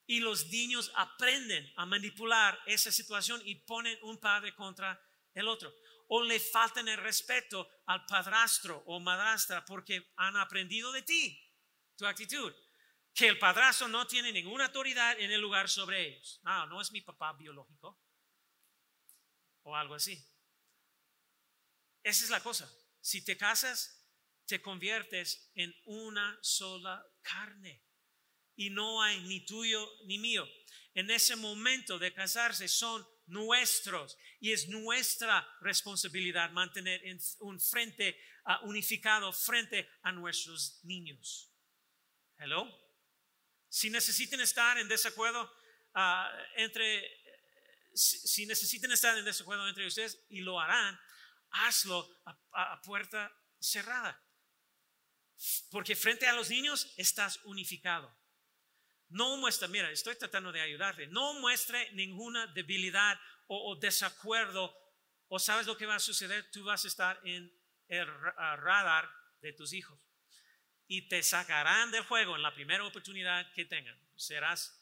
Y los niños aprenden a manipular esa situación y ponen un padre contra el otro o le faltan el respeto al padrastro o madrastra porque han aprendido de ti, tu actitud. Que el padrastro no tiene ninguna autoridad en el lugar sobre ellos. No, no es mi papá biológico. O algo así. Esa es la cosa. Si te casas, te conviertes en una sola carne. Y no hay ni tuyo ni mío. En ese momento de casarse son nuestros y es nuestra responsabilidad mantener un frente uh, unificado frente a nuestros niños. Hello. Si necesitan estar en desacuerdo uh, entre, si, necesitan estar en desacuerdo entre ustedes y lo harán, hazlo a, a puerta cerrada. Porque frente a los niños estás unificado. No muestre, mira, estoy tratando de ayudarte, no muestre ninguna debilidad o, desacuerdo o sabes lo que va a suceder, tú vas a estar en el radar de tus hijos y te sacarán del juego en la primera oportunidad que tengan. Serás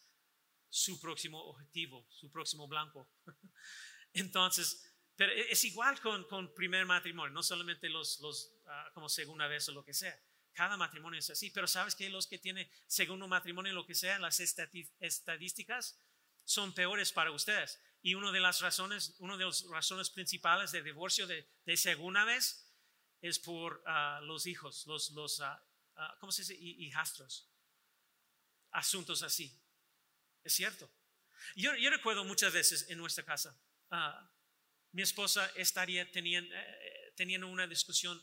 su próximo objetivo, su próximo blanco. Entonces, pero e, es igual con, con primer matrimonio, no solamente los, los ah, como segunda vez o lo que sea. Cada matrimonio es así, pero sabes que los que tienen segundo matrimonio, lo que sea, las estadísticas son peores para ustedes. Y una de las razones, una de las razones principales de divorcio de, segunda vez es por ah, los hijos, los, los uh, ¿cómo se dice? Hijastros. Asuntos así. Es cierto. Yo, recuerdo muchas veces en nuestra casa, mi esposa estaría teniendo, eh, teniendo una discusión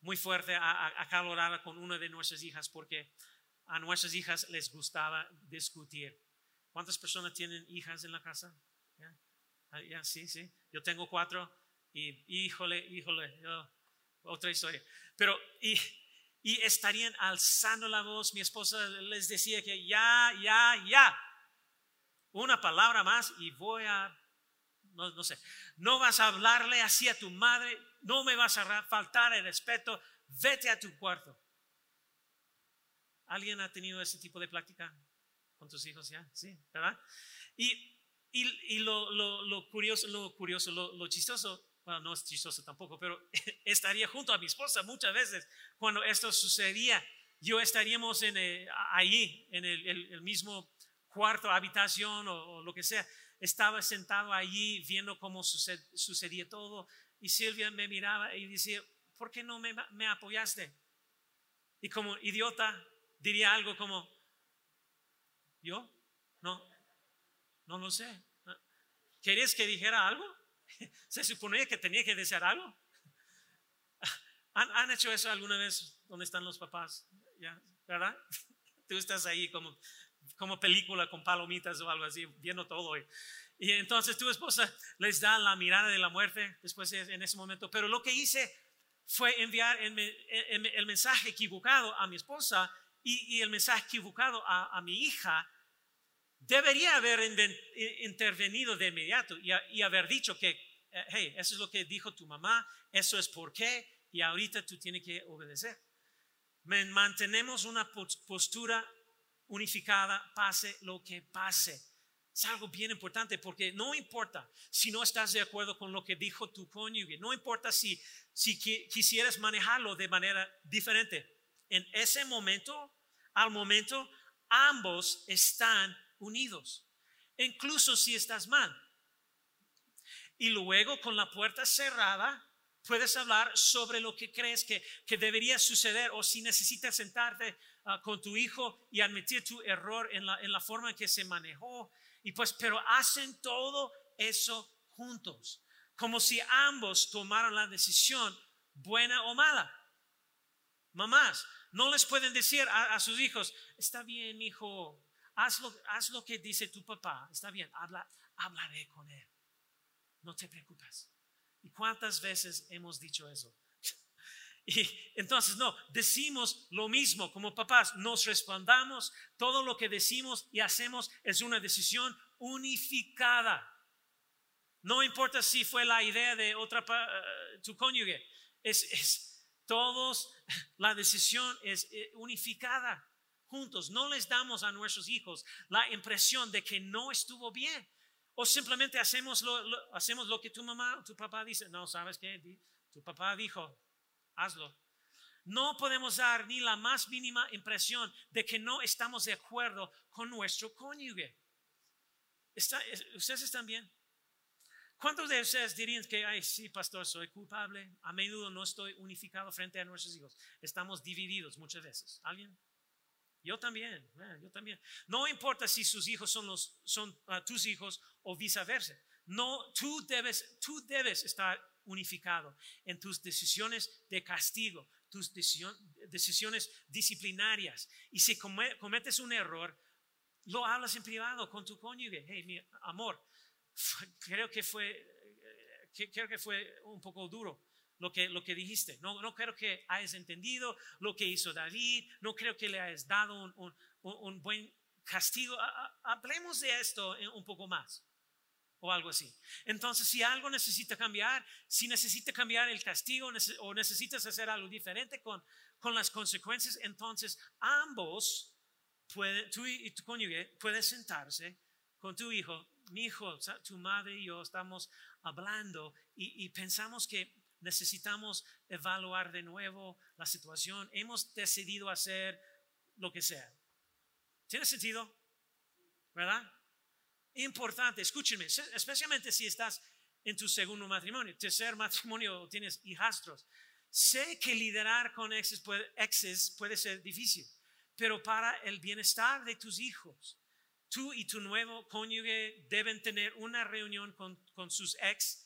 muy fuerte, acalorada con una de nuestras hijas porque a nuestras hijas les gustaba discutir. ¿Cuántas personas tienen hijas en la casa? ¿Ya? sí, sí. Yo tengo cuatro y híjole, híjole, otra historia. Pero, y, y estarían alzando la voz. Mi esposa les decía que ya, ya, ya. Una palabra más y voy a, no, no sé, no vas a hablarle así a tu madre no me vas a faltar el respeto, vete a tu cuarto. ¿Alguien ha tenido ese tipo de plática con tus hijos ya? Sí, ¿verdad? Y, y, lo, lo, curioso, lo curioso, lo, chistoso, bueno, no es chistoso tampoco, pero estaría junto a mi esposa muchas veces cuando esto sucedía. Yo estaríamos en, eh, en el, mismo cuarto, habitación o, lo que sea. Estaba sentado allí viendo cómo sucedía todo y Silvia me miraba y decía, ¿por qué no me, apoyaste? Y como idiota diría algo como, ¿yo? No, no lo sé. ¿Querías que dijera algo? Se suponía que tenía que decir algo. ¿Han, hecho eso alguna vez? ¿Dónde están los papás? ¿Ya? ¿Verdad? Tú estás ahí como, como película con palomitas o algo así, viendo todo. Y, y entonces tu esposa les da la mirada de la muerte después en ese momento. Pero lo que hice fue enviar el, mensaje equivocado a mi esposa y, el mensaje equivocado a, mi hija. Debería haber intervenido de inmediato y, haber dicho que, eh, hey, eso es lo que dijo tu mamá, eso es por qué, y ahorita tú tienes que obedecer. Mantenemos una postura unificada, pase lo que pase. Es algo bien importante porque no importa si no estás de acuerdo con lo que dijo tu cónyuge, no importa si, si quisieras manejarlo de manera diferente. En ese momento, al momento, ambos están unidos, incluso si estás mal. Y luego con la puerta cerrada, puedes hablar sobre lo que crees que, que debería suceder o si necesitas sentarte ah, con tu hijo y admitir tu error en la, en la forma en que se manejó y pues, pero hacen todo eso juntos, como si ambos tomaran la decisión buena o mala. Mamás, no les pueden decir a, sus hijos, está bien, hijo, haz lo, haz lo que dice tu papá, está bien, habla, hablaré con él. no te preocupes. ¿Y cuántas veces hemos dicho eso? Y entonces, no, decimos lo mismo como papás, nos respondamos, todo lo que decimos y hacemos es una decisión unificada. No importa si fue la idea de otra, uh, tu cónyuge, es, es, todos, la decisión es eh, unificada juntos. No les damos a nuestros hijos la impresión de que no estuvo bien. O simplemente hacemos lo, hacemos lo que tu mamá, tu papá dice. No, ¿sabes qué? Tu papá dijo, hazlo. No podemos dar ni la más mínima impresión de que no estamos de acuerdo con nuestro cónyuge. ¿Ustedes están bien? ¿Cuántos de ustedes dirían que, ay, sí, pastor, soy culpable? A menudo no estoy unificado frente a nuestros hijos. Estamos divididos muchas veces. ¿Alguien? Yo también, yo también. No importa si sus hijos son, los, ah, tus hijos o viceversa. No, tú debes, tú debes estar unificado en tus decisiones de castigo, tus decisiones disciplinarias. Y si cometes un error, lo hablas en privado con tu cónyuge. Hey, mi amor, eh, creo que fue un poco duro lo que, lo que dijiste. No, no creo que hayas entendido lo que hizo David. No creo que le hayas dado un, un, un buen castigo. Hablemos de esto un poco más o algo así. Entonces, si algo necesita cambiar, si necesita cambiar el castigo o necesitas hacer algo diferente con, con las consecuencias, entonces ambos, pueden, tú y tu cónyuge, pueden sentarse con tu hijo. Mi hijo, tu madre y yo estamos hablando y, y pensamos que necesitamos evaluar de nuevo la situación. Hemos decidido hacer lo que sea. ¿Tiene sentido? ¿Verdad? importante, escúchenme, especialmente si estás en tu segundo matrimonio, tercer matrimonio o tienes hijastros. Sé que liderar con exes puede, ser difícil, pero para el bienestar de tus hijos, tú y tu nuevo cónyuge deben tener una reunión con, con sus ex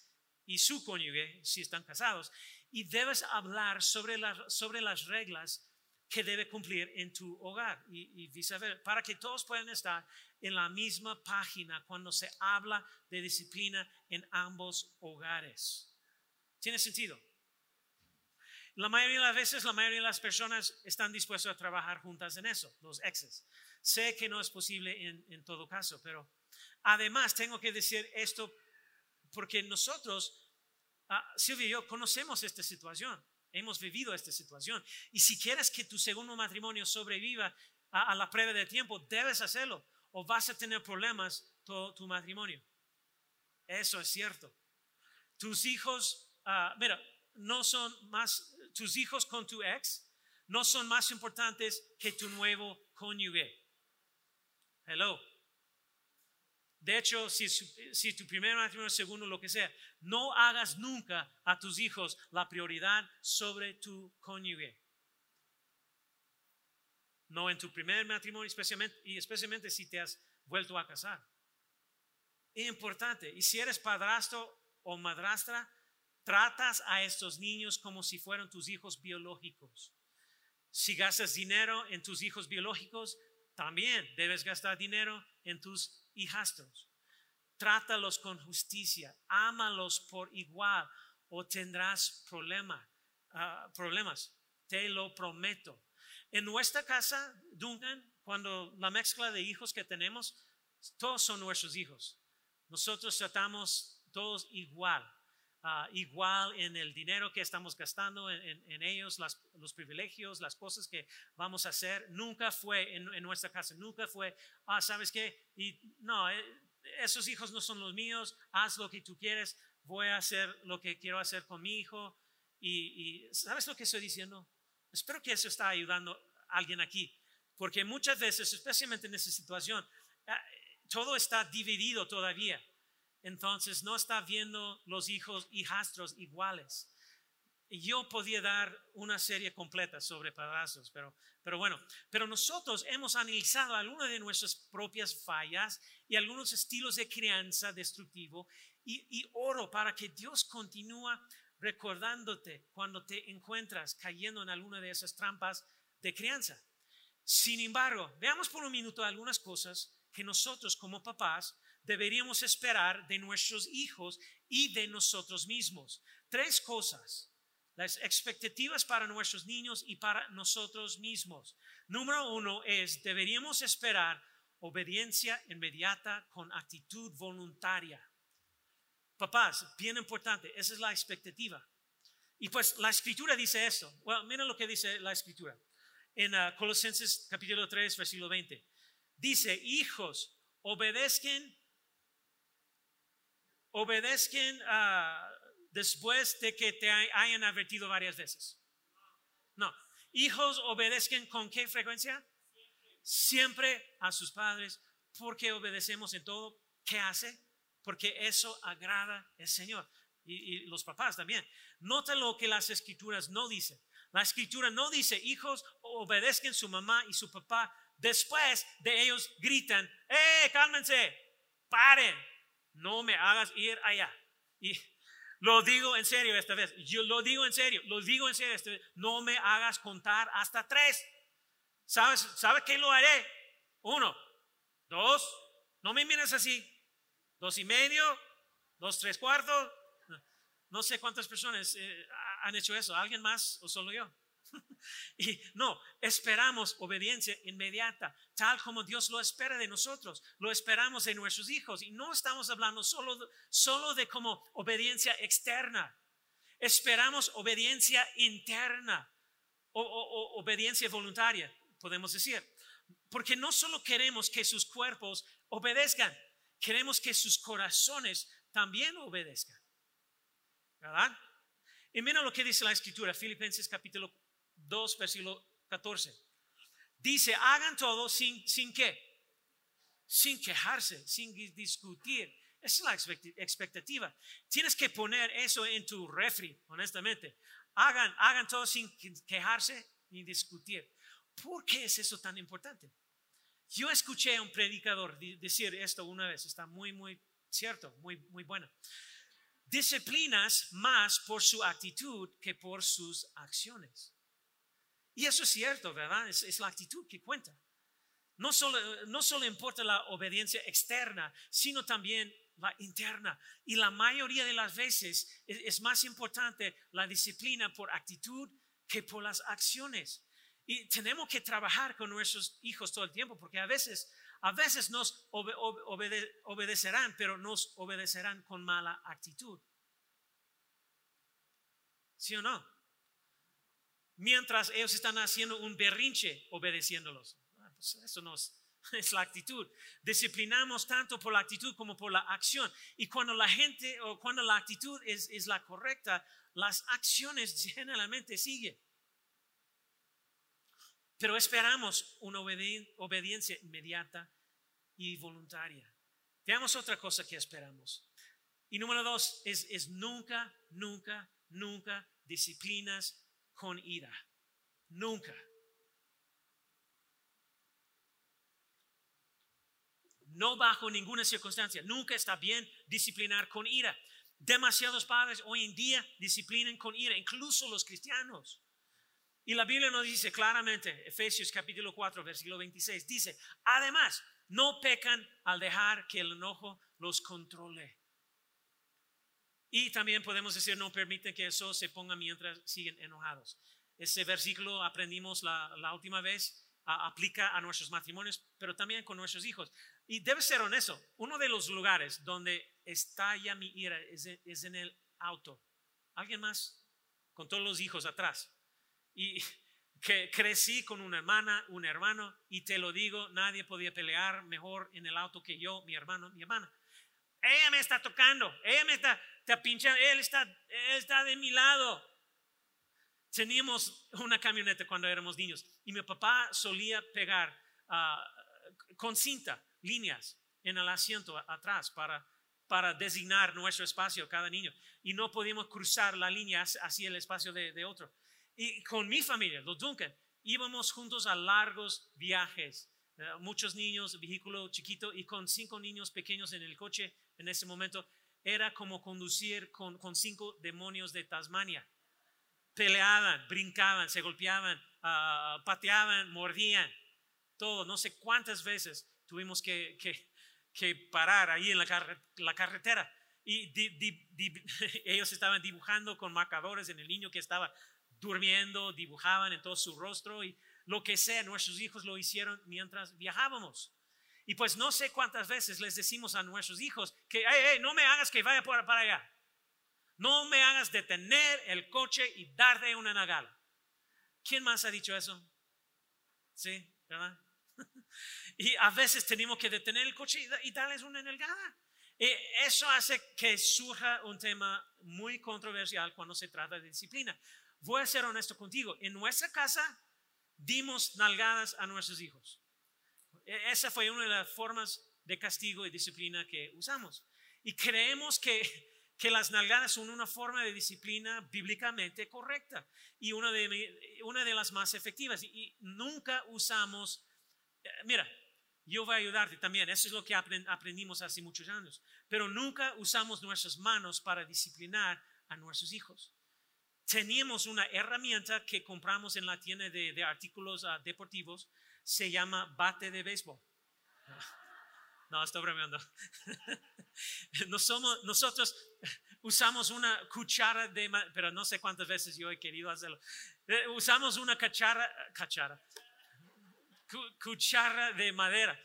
y su cónyuge, si están casados, y debes hablar sobre, las sobre las reglas que debe cumplir en tu hogar y, y viceversa, para que todos puedan estar en la misma página cuando se habla de disciplina en ambos hogares. ¿Tiene sentido? La mayoría de las veces, la mayoría de las personas están dispuestas a trabajar juntas en eso, los exes. Sé que no es posible en, todo caso, pero además tengo que decir esto porque nosotros, ah, Silvia y yo, conocemos esta situación. Hemos vivido esta situación. Y si quieres que tu segundo matrimonio sobreviva a, la prueba de tiempo, debes hacerlo o vas a tener problemas todo tu matrimonio. Eso es cierto. Tus hijos, ah, mira, no son más, tus hijos con tu ex no son más importantes que tu nuevo cónyuge. Hello. De hecho, si, tu primer matrimonio, segundo, lo que sea, no hagas nunca a tus hijos la prioridad sobre tu cónyuge. No en tu primer matrimonio, especialmente, y especialmente si te has vuelto a casar. Importante. Y si eres padrastro o madrastra, tratas a estos niños como si fueran tus hijos biológicos. Si gastas dinero en tus hijos biológicos, también debes gastar dinero en tus hijastros. Trátalos con justicia, ámalos por igual o tendrás problema, ah, problemas. Te lo prometo. En nuestra casa, Duncan, cuando la mezcla de hijos que tenemos, todos son nuestros hijos. Nosotros tratamos todos igual, ah, igual en el dinero que estamos gastando en, ellos, los privilegios, las cosas que vamos a hacer. Nunca fue en, nuestra casa, nunca fue, ah, ¿sabes qué? Y no, eh, esos hijos no son los míos, haz lo que tú quieres, voy a hacer lo que quiero hacer con mi hijo. Y, y ¿sabes lo que estoy diciendo? Espero que eso está ayudando a alguien aquí, porque muchas veces, especialmente en esta situación, ah, todo está dividido todavía. Entonces no está viendo los hijos hijastros iguales. Yo podía dar una serie completa sobre padrastros, pero, bueno, pero nosotros hemos analizado algunas de nuestras propias fallas y algunos estilos de crianza destructivo y, y oro para que Dios continúe recordándote cuando te encuentras cayendo en alguna de esas trampas de crianza. Sin embargo, veamos por un minuto algunas cosas que nosotros como papás deberíamos esperar de nuestros hijos y de nosotros mismos. Tres cosas, las expectativas para nuestros niños y para nosotros mismos. Número uno es, deberíamos esperar obediencia inmediata con actitud voluntaria. Papás, bien importante, esa es la expectativa. Y pues la escritura dice esto. Bueno, mira lo que dice la escritura. En uh, Colosenses capítulo 3, versículo 20. Dice, hijos, obedezcan, obedezcan uh, después de que te hayan advertido varias veces. No, hijos, obedezcan con qué frecuencia? Siempre a sus padres, porque obedecemos en todo. ¿Qué hace? Porque eso agrada al Señor. Y, y los papás también. Nota lo que las escrituras no dicen. La escritura no dice, hijos, obedezcan su mamá y su papá. Después de ellos gritan, ¡eh, cálmense! ¡Paren! No me hagas ir allá. Y lo digo en serio esta vez. Yo lo digo en serio. Lo digo en serio. No me hagas contar hasta tres. ¿Sabes, ¿sabes qué lo haré? Uno, dos, no me mires así. Dos y medio, dos, tres cuartos, no sé cuántas personas eh, han hecho eso, alguien más o solo yo. y no, esperamos obediencia inmediata, tal como Dios lo espera de nosotros, lo esperamos de nuestros hijos. Y no estamos hablando solo, solo de como obediencia externa, esperamos obediencia interna o, obediencia voluntaria, podemos decir. Porque no solo queremos que sus cuerpos obedezcan, queremos que sus corazones también obedezcan. ¿Verdad? Y mira lo que dice la escritura, Filipenses capítulo 2, versículo 14. Dice, hagan todo sin, sin qué? Sin quejarse, sin discutir. Esa es la expectativa. Tienes que poner eso en tu refri, honestamente. Hagan, hagan todo sin quejarse ni discutir. ¿Por qué es eso tan importante? Yo escuché a un predicador decir esto una vez, está muy, muy cierto, muy, muy bueno disciplinas más por su actitud que por sus acciones. Y eso es cierto, ¿verdad? Es, la actitud que cuenta. No solo, no solo importa la obediencia externa, sino también la interna. Y la mayoría de las veces es, es más importante la disciplina por actitud que por las acciones. Y tenemos que trabajar con nuestros hijos todo el tiempo, porque a veces a veces nos obedecerán, pero nos obedecerán con mala actitud. ¿Sí o no? Mientras ellos están haciendo un berrinche obedeciéndolos. Ah, pues eso no es, la actitud. Disciplinamos tanto por la actitud como por la acción. Y cuando la gente o cuando la actitud es, es la correcta, las acciones generalmente siguen. Pero esperamos una obediencia inmediata y voluntaria. Veamos otra cosa que esperamos. Y número dos es, es nunca, nunca, nunca disciplinas con ira. Nunca. No bajo ninguna circunstancia. Nunca está bien disciplinar con ira. Demasiados padres hoy en día disciplinan con ira, incluso los cristianos. Y la Biblia nos dice claramente, Efesios capítulo 4, versículo 26, dice, además, no pecan al dejar que el enojo los controle. Y también podemos decir, no permiten que eso se ponga mientras siguen enojados. Ese versículo aprendimos la, última vez, aplica a nuestros matrimonios, pero también con nuestros hijos. Y debe ser honesto, uno de los lugares donde estalla mi ira es en el auto. ¿Alguien más? Con todos los hijos atrás y que crecí con una hermana, un hermano, y te lo digo, nadie podía pelear mejor en el auto que yo, mi hermano, mi hermana. Ella me está tocando, ella me está, está pinchando, él está, él está de mi lado. Teníamos una camioneta cuando éramos niños y mi papá solía pegar ah, con cinta líneas en el asiento atrás para, para designar nuestro espacio cada niño y no podíamos cruzar la línea hacia el espacio de, de otro. Y con mi familia, los Duncan, íbamos juntos a largos viajes. Eh, muchos niños, vehículo chiquito y con cinco niños pequeños en el coche en ese momento, era como conducir con, con cinco demonios de Tasmania. Peleaban, brincaban, se golpeaban, uh, pateaban, mordían, todo. No sé cuántas veces tuvimos que, que, que parar ahí en la, la carretera. Y ellos estaban dibujando con marcadores en el niño que estaba durmiendo, dibujaban en todo su rostro y lo que sea, nuestros hijos lo hicieron mientras viajábamos. Y pues no sé cuántas veces les decimos a nuestros hijos que, no me hagas que vaya para allá. No me hagas detener el coche y darle una nagala. ¿Quién más ha dicho eso? Sí, ¿verdad? y a veces tenemos que detener el coche y, darles una nalgada. Y eso hace que surja un tema muy controversial cuando se trata de disciplina. Voy a ser honesto contigo. En nuestra casa dimos nalgadas a nuestros hijos. E, esa fue una de las formas de castigo y disciplina que usamos. Y creemos que que las nalgadas son una forma de disciplina bíblicamente correcta y una de, una de las más efectivas. Y, nunca usamos, eh, mira, yo voy a ayudarte también, eso es lo que aprendimos hace muchos años, pero nunca usamos nuestras manos para disciplinar a nuestros hijos. Teníamos una herramienta que compramos en la tienda de, artículos ah, deportivos, se llama bate de béisbol. No, estoy bromeando. No somos, nosotros usamos una cuchara de, pero no sé cuántas veces yo he querido hacerlo. Eh, usamos una cachara, cachara, cuchara de madera.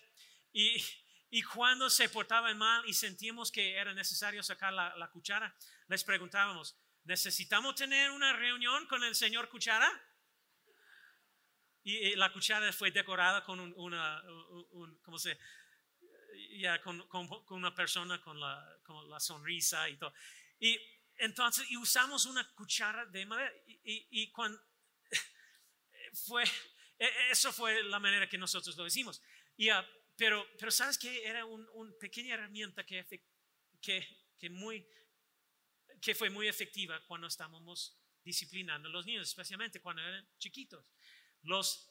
Y, y, cuando se portaban mal y sentíamos que era necesario sacar la, la cuchara, les preguntábamos, ¿necesitamos tener una reunión con el señor cuchara? Y, la cuchara fue decorada con una, un, ¿cómo se ya con, con, una persona con la, con la, sonrisa y todo. Y entonces, y usamos una cuchara de madera. Y, y, cuando fue, e, eso fue la manera que nosotros lo hicimos. Y, uh, pero, pero sabes que era una un pequeña herramienta que, que, que, muy, que fue muy efectiva cuando estábamos disciplinando a los niños, especialmente cuando eran chiquitos. Los,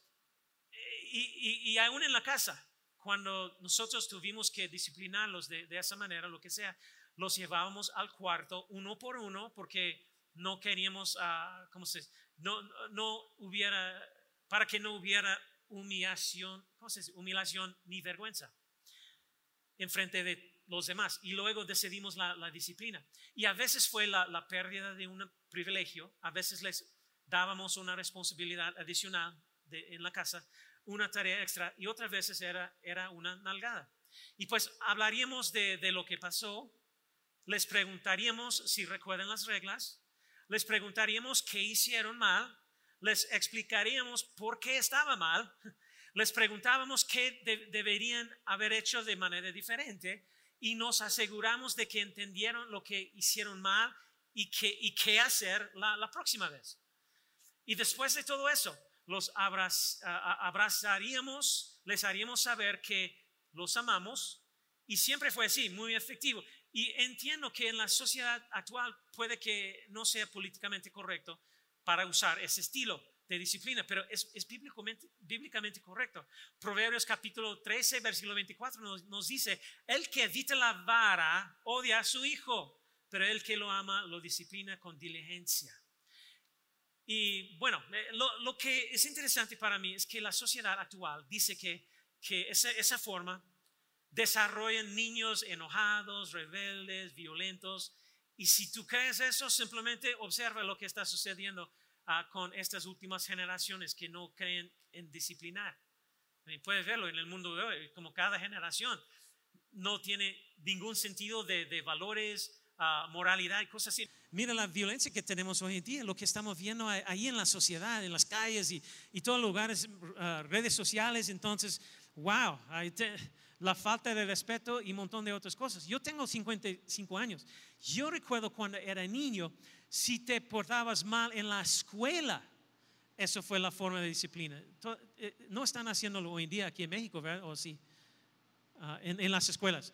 y, y, y aún en la casa, cuando nosotros tuvimos que disciplinarlos de, esa manera, lo que sea, los llevábamos al cuarto uno por uno porque no queríamos, uh, ¿cómo se No, no hubiera, para que no hubiera humillación, ¿cómo se dice? Humillación ni vergüenza en frente de los demás. Y luego decidimos la, disciplina. Y a veces fue la, pérdida de un privilegio, a veces les dábamos una responsabilidad adicional en la casa, una tarea extra y otras veces era, era una nalgada. Y pues hablaríamos de, de lo que pasó, les preguntaríamos si recuerdan las reglas, les preguntaríamos qué hicieron mal, les explicaríamos por qué estaba mal, les preguntábamos qué deberían haber hecho de manera diferente y nos aseguramos de que entendieron lo que hicieron mal y, que, y qué hacer la próxima vez. Y después de todo eso, los abrazaríamos, les haríamos saber que los amamos y siempre fue así, muy efectivo. Y entiendo que en la sociedad actual puede que no sea políticamente correcto para usar ese estilo de disciplina, pero es, bíblicamente, bíblicamente, correcto. Proverbios capítulo 13, versículo 24 nos, nos dice, el que evita la vara odia a su hijo, pero el que lo ama lo disciplina con diligencia. Y bueno, eh, lo, que es interesante para mí es que la sociedad actual dice que, que esa, esa forma desarrolla niños enojados, rebeldes, violentos. Y si tú crees eso, simplemente observa lo que está sucediendo ah, con estas últimas generaciones que no creen en disciplinar. puedes verlo en el mundo de hoy, como cada generación no tiene ningún sentido de, de valores, moralidad y cosas así. Mira la violencia que tenemos hoy en día, lo que estamos viendo ahí en la sociedad, en las calles y, y todos los lugares, ah, redes sociales. Entonces, wow, la falta de respeto y un montón de otras cosas. Yo tengo 55 años. Yo recuerdo cuando era niño, si te portabas mal en la escuela, eso fue la forma de disciplina. Eh, no están haciéndolo hoy en día aquí en México, ¿verdad? ¿O sí? Ah, en, en las escuelas.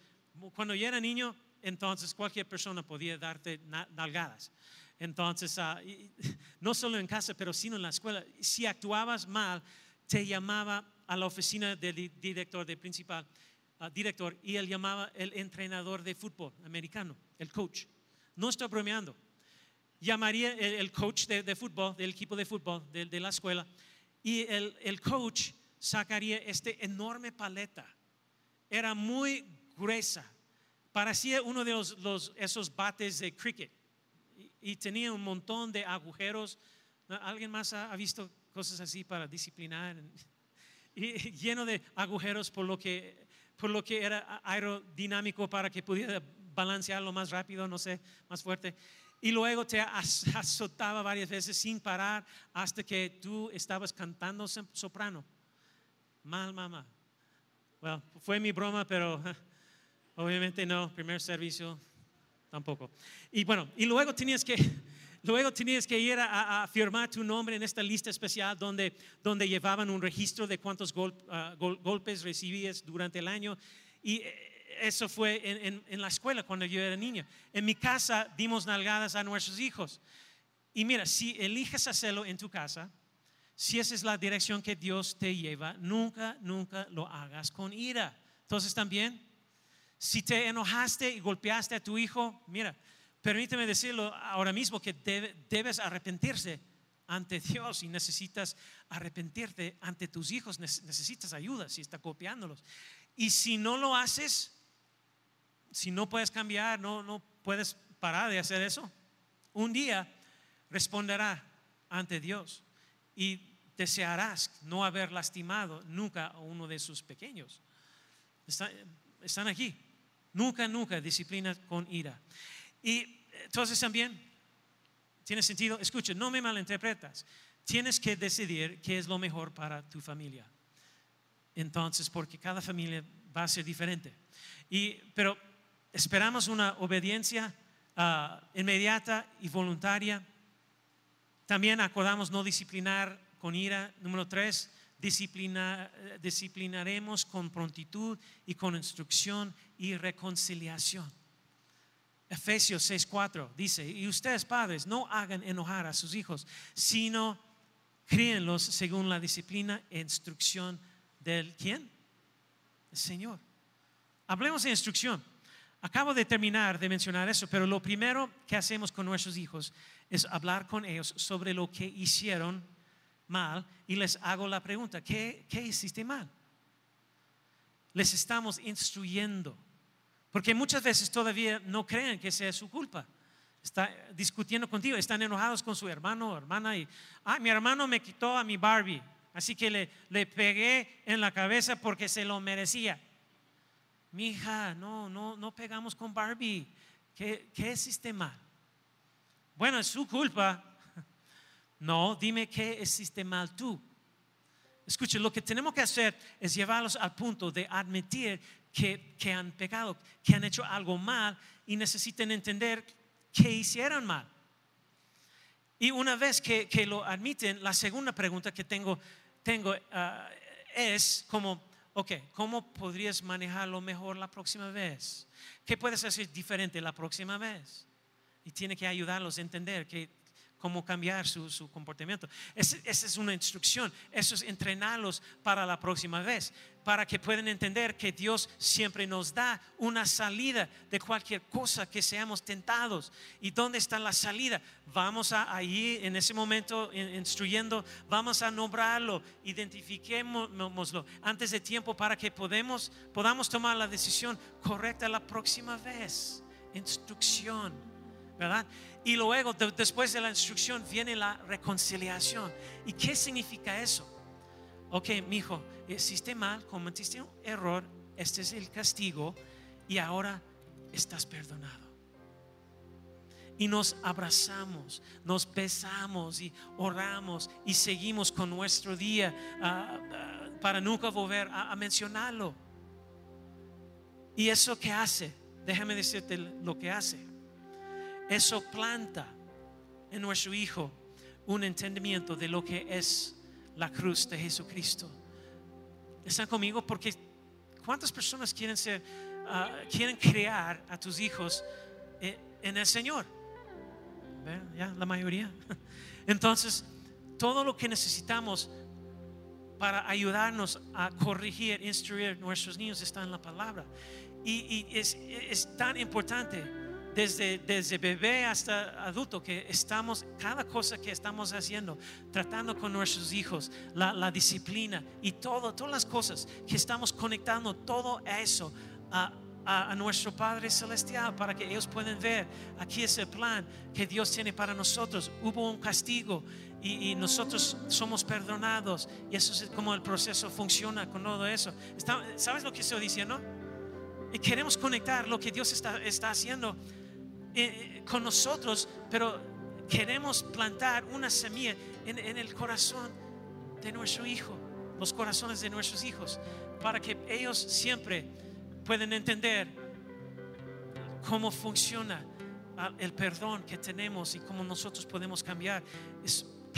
Cuando yo era niño, entonces cualquier persona podía darte nalgadas. Entonces, ah, no solo en casa, pero sino en la escuela. Si actuabas mal, te llamaba a la oficina del director, del principal ah, director, y él llamaba el entrenador de fútbol americano, el coach. No estoy bromeando. Llamaría el, coach de, fútbol, del equipo de fútbol de, la escuela, y el, el coach sacaría este enorme paleta. Era muy gruesa. Parecía uno de los, los- esos bates de cricket. Y, y tenía un montón de agujeros. ¿Alguien más ha, ha visto cosas así para disciplinar? Y lleno de agujeros por lo que, por lo que era aerodinámico para que pudiera balancearlo más rápido, no sé, más fuerte. Y luego te az- azotaba varias veces sin parar hasta que tú estabas cantando soprano. Mal, mamá. Bueno, fue mi broma, pero obviamente no, primer servicio tampoco. Y bueno, y luego tenías que, luego tenías que ir a, firmar tu nombre en esta lista especial donde, donde llevaban un registro de cuántos gol- ah, gol- golpes recibías durante el año. Y eh, eso fue en, en- en la escuela cuando yo era niño. En mi casa dimos nalgadas a nuestros hijos. Y mira, si eliges hacerlo en tu casa, si esa es la dirección que Dios te lleva, nunca, nunca lo hagas con ira. Entonces también, si te enojaste y golpeaste a tu hijo, mira, permíteme decirlo ahora mismo que debe- debes arrepentirse ante Dios y necesitas arrepentirte ante tus hijos, Nece- necesitas ayuda si está golpeándolos. Y si no lo haces, si no puedes cambiar, no, no puedes parar de hacer eso, un día responderá ante Dios y desearás no haber lastimado nunca a uno de sus pequeños. Está- están aquí. Nunca, nunca disciplina con ira. Y entonces también, ¿tiene sentido? Escucha, no me malinterpretas. Tienes que decidir qué es lo mejor para tu familia. Entonces, porque cada familia va a ser diferente. Y, pero esperamos una obediencia ah, inmediata y voluntaria. También acordamos no disciplinar con ira. Número tres, disciplina- eh, disciplinaremos con prontitud y con instrucción y reconciliación. Efesios 6:4 dice, y ustedes padres no hagan enojar a sus hijos, sino críenlos según la disciplina e instrucción del quién? El Señor. Hablemos de instrucción. Acabo de terminar de mencionar eso, pero lo primero que hacemos con nuestros hijos es hablar con ellos sobre lo que hicieron mal y les hago la pregunta, ¿qué, qué hiciste mal? Les estamos instruyendo, porque muchas veces todavía no creen que sea su culpa. Está discutiendo contigo, están enojados con su hermano o hermana y, ah, mi hermano me quitó a mi Barbie, así que le, le pegué en la cabeza porque se lo merecía. Hija, no, no, no pegamos con Barbie. ¿Qué, qué hiciste mal? Bueno, es su culpa. No, dime qué hiciste mal tú. Escuche, lo que tenemos que hacer es llevarlos al punto de admitir que, que han pecado, que han hecho algo mal y necesitan entender que hicieron mal. Y una vez que, que lo admiten, la segunda pregunta que tengo, tengo ah, es como, ok, ¿cómo podrías manejarlo mejor la próxima vez? ¿Qué puedes hacer diferente la próxima vez? Y tiene que ayudarlos a entender que, cómo cambiar su, su comportamiento. Esa es una instrucción, eso es entrenarlos para la próxima vez, para que puedan entender que Dios siempre nos da una salida de cualquier cosa que seamos tentados. ¿Y dónde está la salida? Vamos a ahí en ese momento in- instruyendo, vamos a nombrarlo, identifiquémoslo antes de tiempo para que podemos, podamos tomar la decisión correcta la próxima vez. Instrucción. ¿Verdad? Y luego, de- después de la instrucción, viene la reconciliación. ¿Y qué significa eso? Ok, mi hijo, hiciste mal, cometiste un error, este es el castigo, y ahora estás perdonado. Y nos abrazamos, nos besamos y oramos y seguimos con nuestro día ah, ah, para nunca volver a- a mencionarlo. ¿Y eso qué hace? Déjame decirte lo que hace eso planta en nuestro hijo un entendimiento de lo que es la cruz de Jesucristo. ¿Están conmigo? Porque ¿cuántas personas quieren ser, ah, quieren crear a tus hijos eh, en el Señor? ¿Ven? Ya, la mayoría. Entonces, todo lo que necesitamos para ayudarnos a corregir, instruir nuestros niños está en la palabra. Y, es tan importante desde, desde bebé hasta adulto que estamos, cada cosa que estamos haciendo, tratando con nuestros hijos, la, la disciplina y todo, todas las cosas que estamos conectando, todo eso a, a, a nuestro Padre Celestial para que ellos puedan ver, aquí es el plan que Dios tiene para nosotros. Hubo un castigo y, y nosotros somos perdonados y eso es como el proceso funciona con todo eso. Está- ¿Sabes lo que estoy diciendo? Y queremos conectar lo que Dios está, está haciendo eh, con nosotros, pero queremos plantar una semilla en, el corazón de nuestro hijo, los corazones de nuestros hijos, para que ellos siempre puedan entender cómo funciona ah, el perdón que tenemos y cómo nosotros podemos cambiar.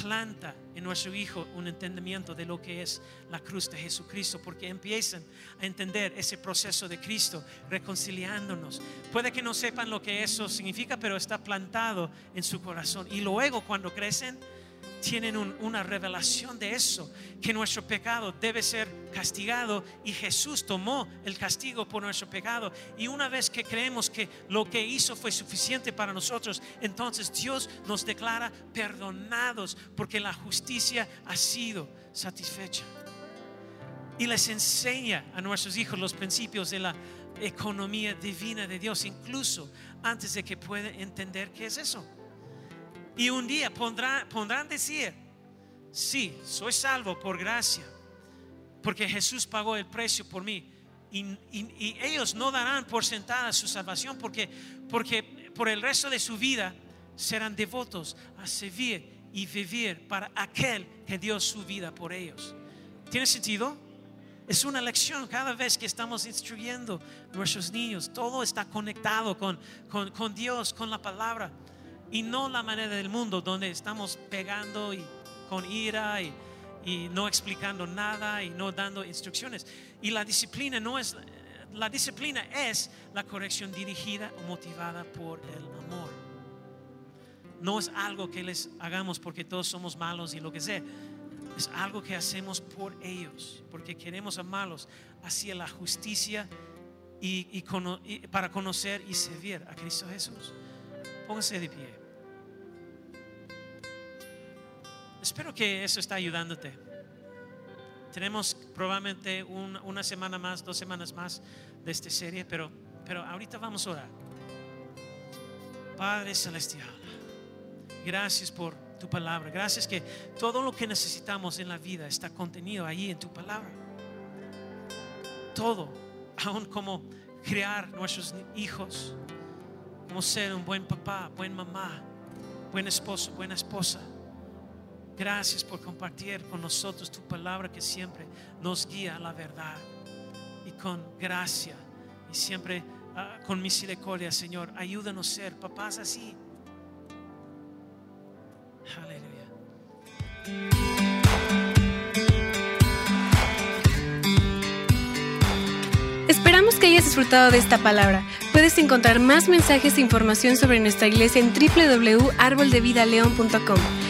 Planta en nuestro hijo un entendimiento de lo que es la cruz de Jesucristo, porque empiezan a entender ese proceso de Cristo reconciliándonos. Puede que no sepan lo que eso significa, pero está plantado en su corazón. Y luego cuando crecen, tienen un- una revelación de eso, que nuestro pecado debe ser castigado y Jesús tomó el castigo por nuestro pecado. Y una vez que creemos que lo que hizo fue suficiente para nosotros, entonces Dios nos declara perdonados porque la justicia ha sido satisfecha. Y les enseña a nuestros hijos los principios de la economía divina de Dios, incluso antes de que puedan entender qué es eso. Y un día pondrán, pondrán decir, sí, soy salvo por gracia, porque Jesús pagó el precio por mí. Y, y- y ellos no darán por sentada su salvación porque, porque por el resto de su vida serán devotos a servir y vivir para aquel que dio su vida por ellos. ¿Tiene sentido? Es una lección cada vez que estamos instruyendo a nuestros niños. Todo está conectado con, con, con Dios, con la palabra. Y no la manera del mundo donde estamos pegando y con ira y, y no explicando nada y no dando instrucciones. Y la disciplina no es, la disciplina es la corrección dirigida o motivada por el amor. No es algo que les hagamos porque todos somos malos y lo que sea. Es algo que hacemos por ellos, porque queremos amarlos hacia la justicia y, y para conocer y servir a Cristo Jesús. Póngase de pie. Espero que eso está ayudándote. Tenemos probablemente un- una semana más, dos semanas más de esta serie, pero, pero ahorita vamos a orar. Padre Celestial, gracias por tu palabra. Gracias que todo lo que necesitamos en la vida está contenido ahí en tu palabra. Todo, aún como criar nuestros hijos, como ser un buen papá, buen mamá, buen esposo, buena esposa. Gracias por compartir con nosotros tu palabra que siempre nos guía a la verdad y con gracia y siempre ah, con misericordia, Señor. Ayúdanos a ser papás así. Aleluya. Esperamos que hayas disfrutado de esta palabra. Puedes encontrar más mensajes e información sobre nuestra iglesia en www.arboldevidaleon.com.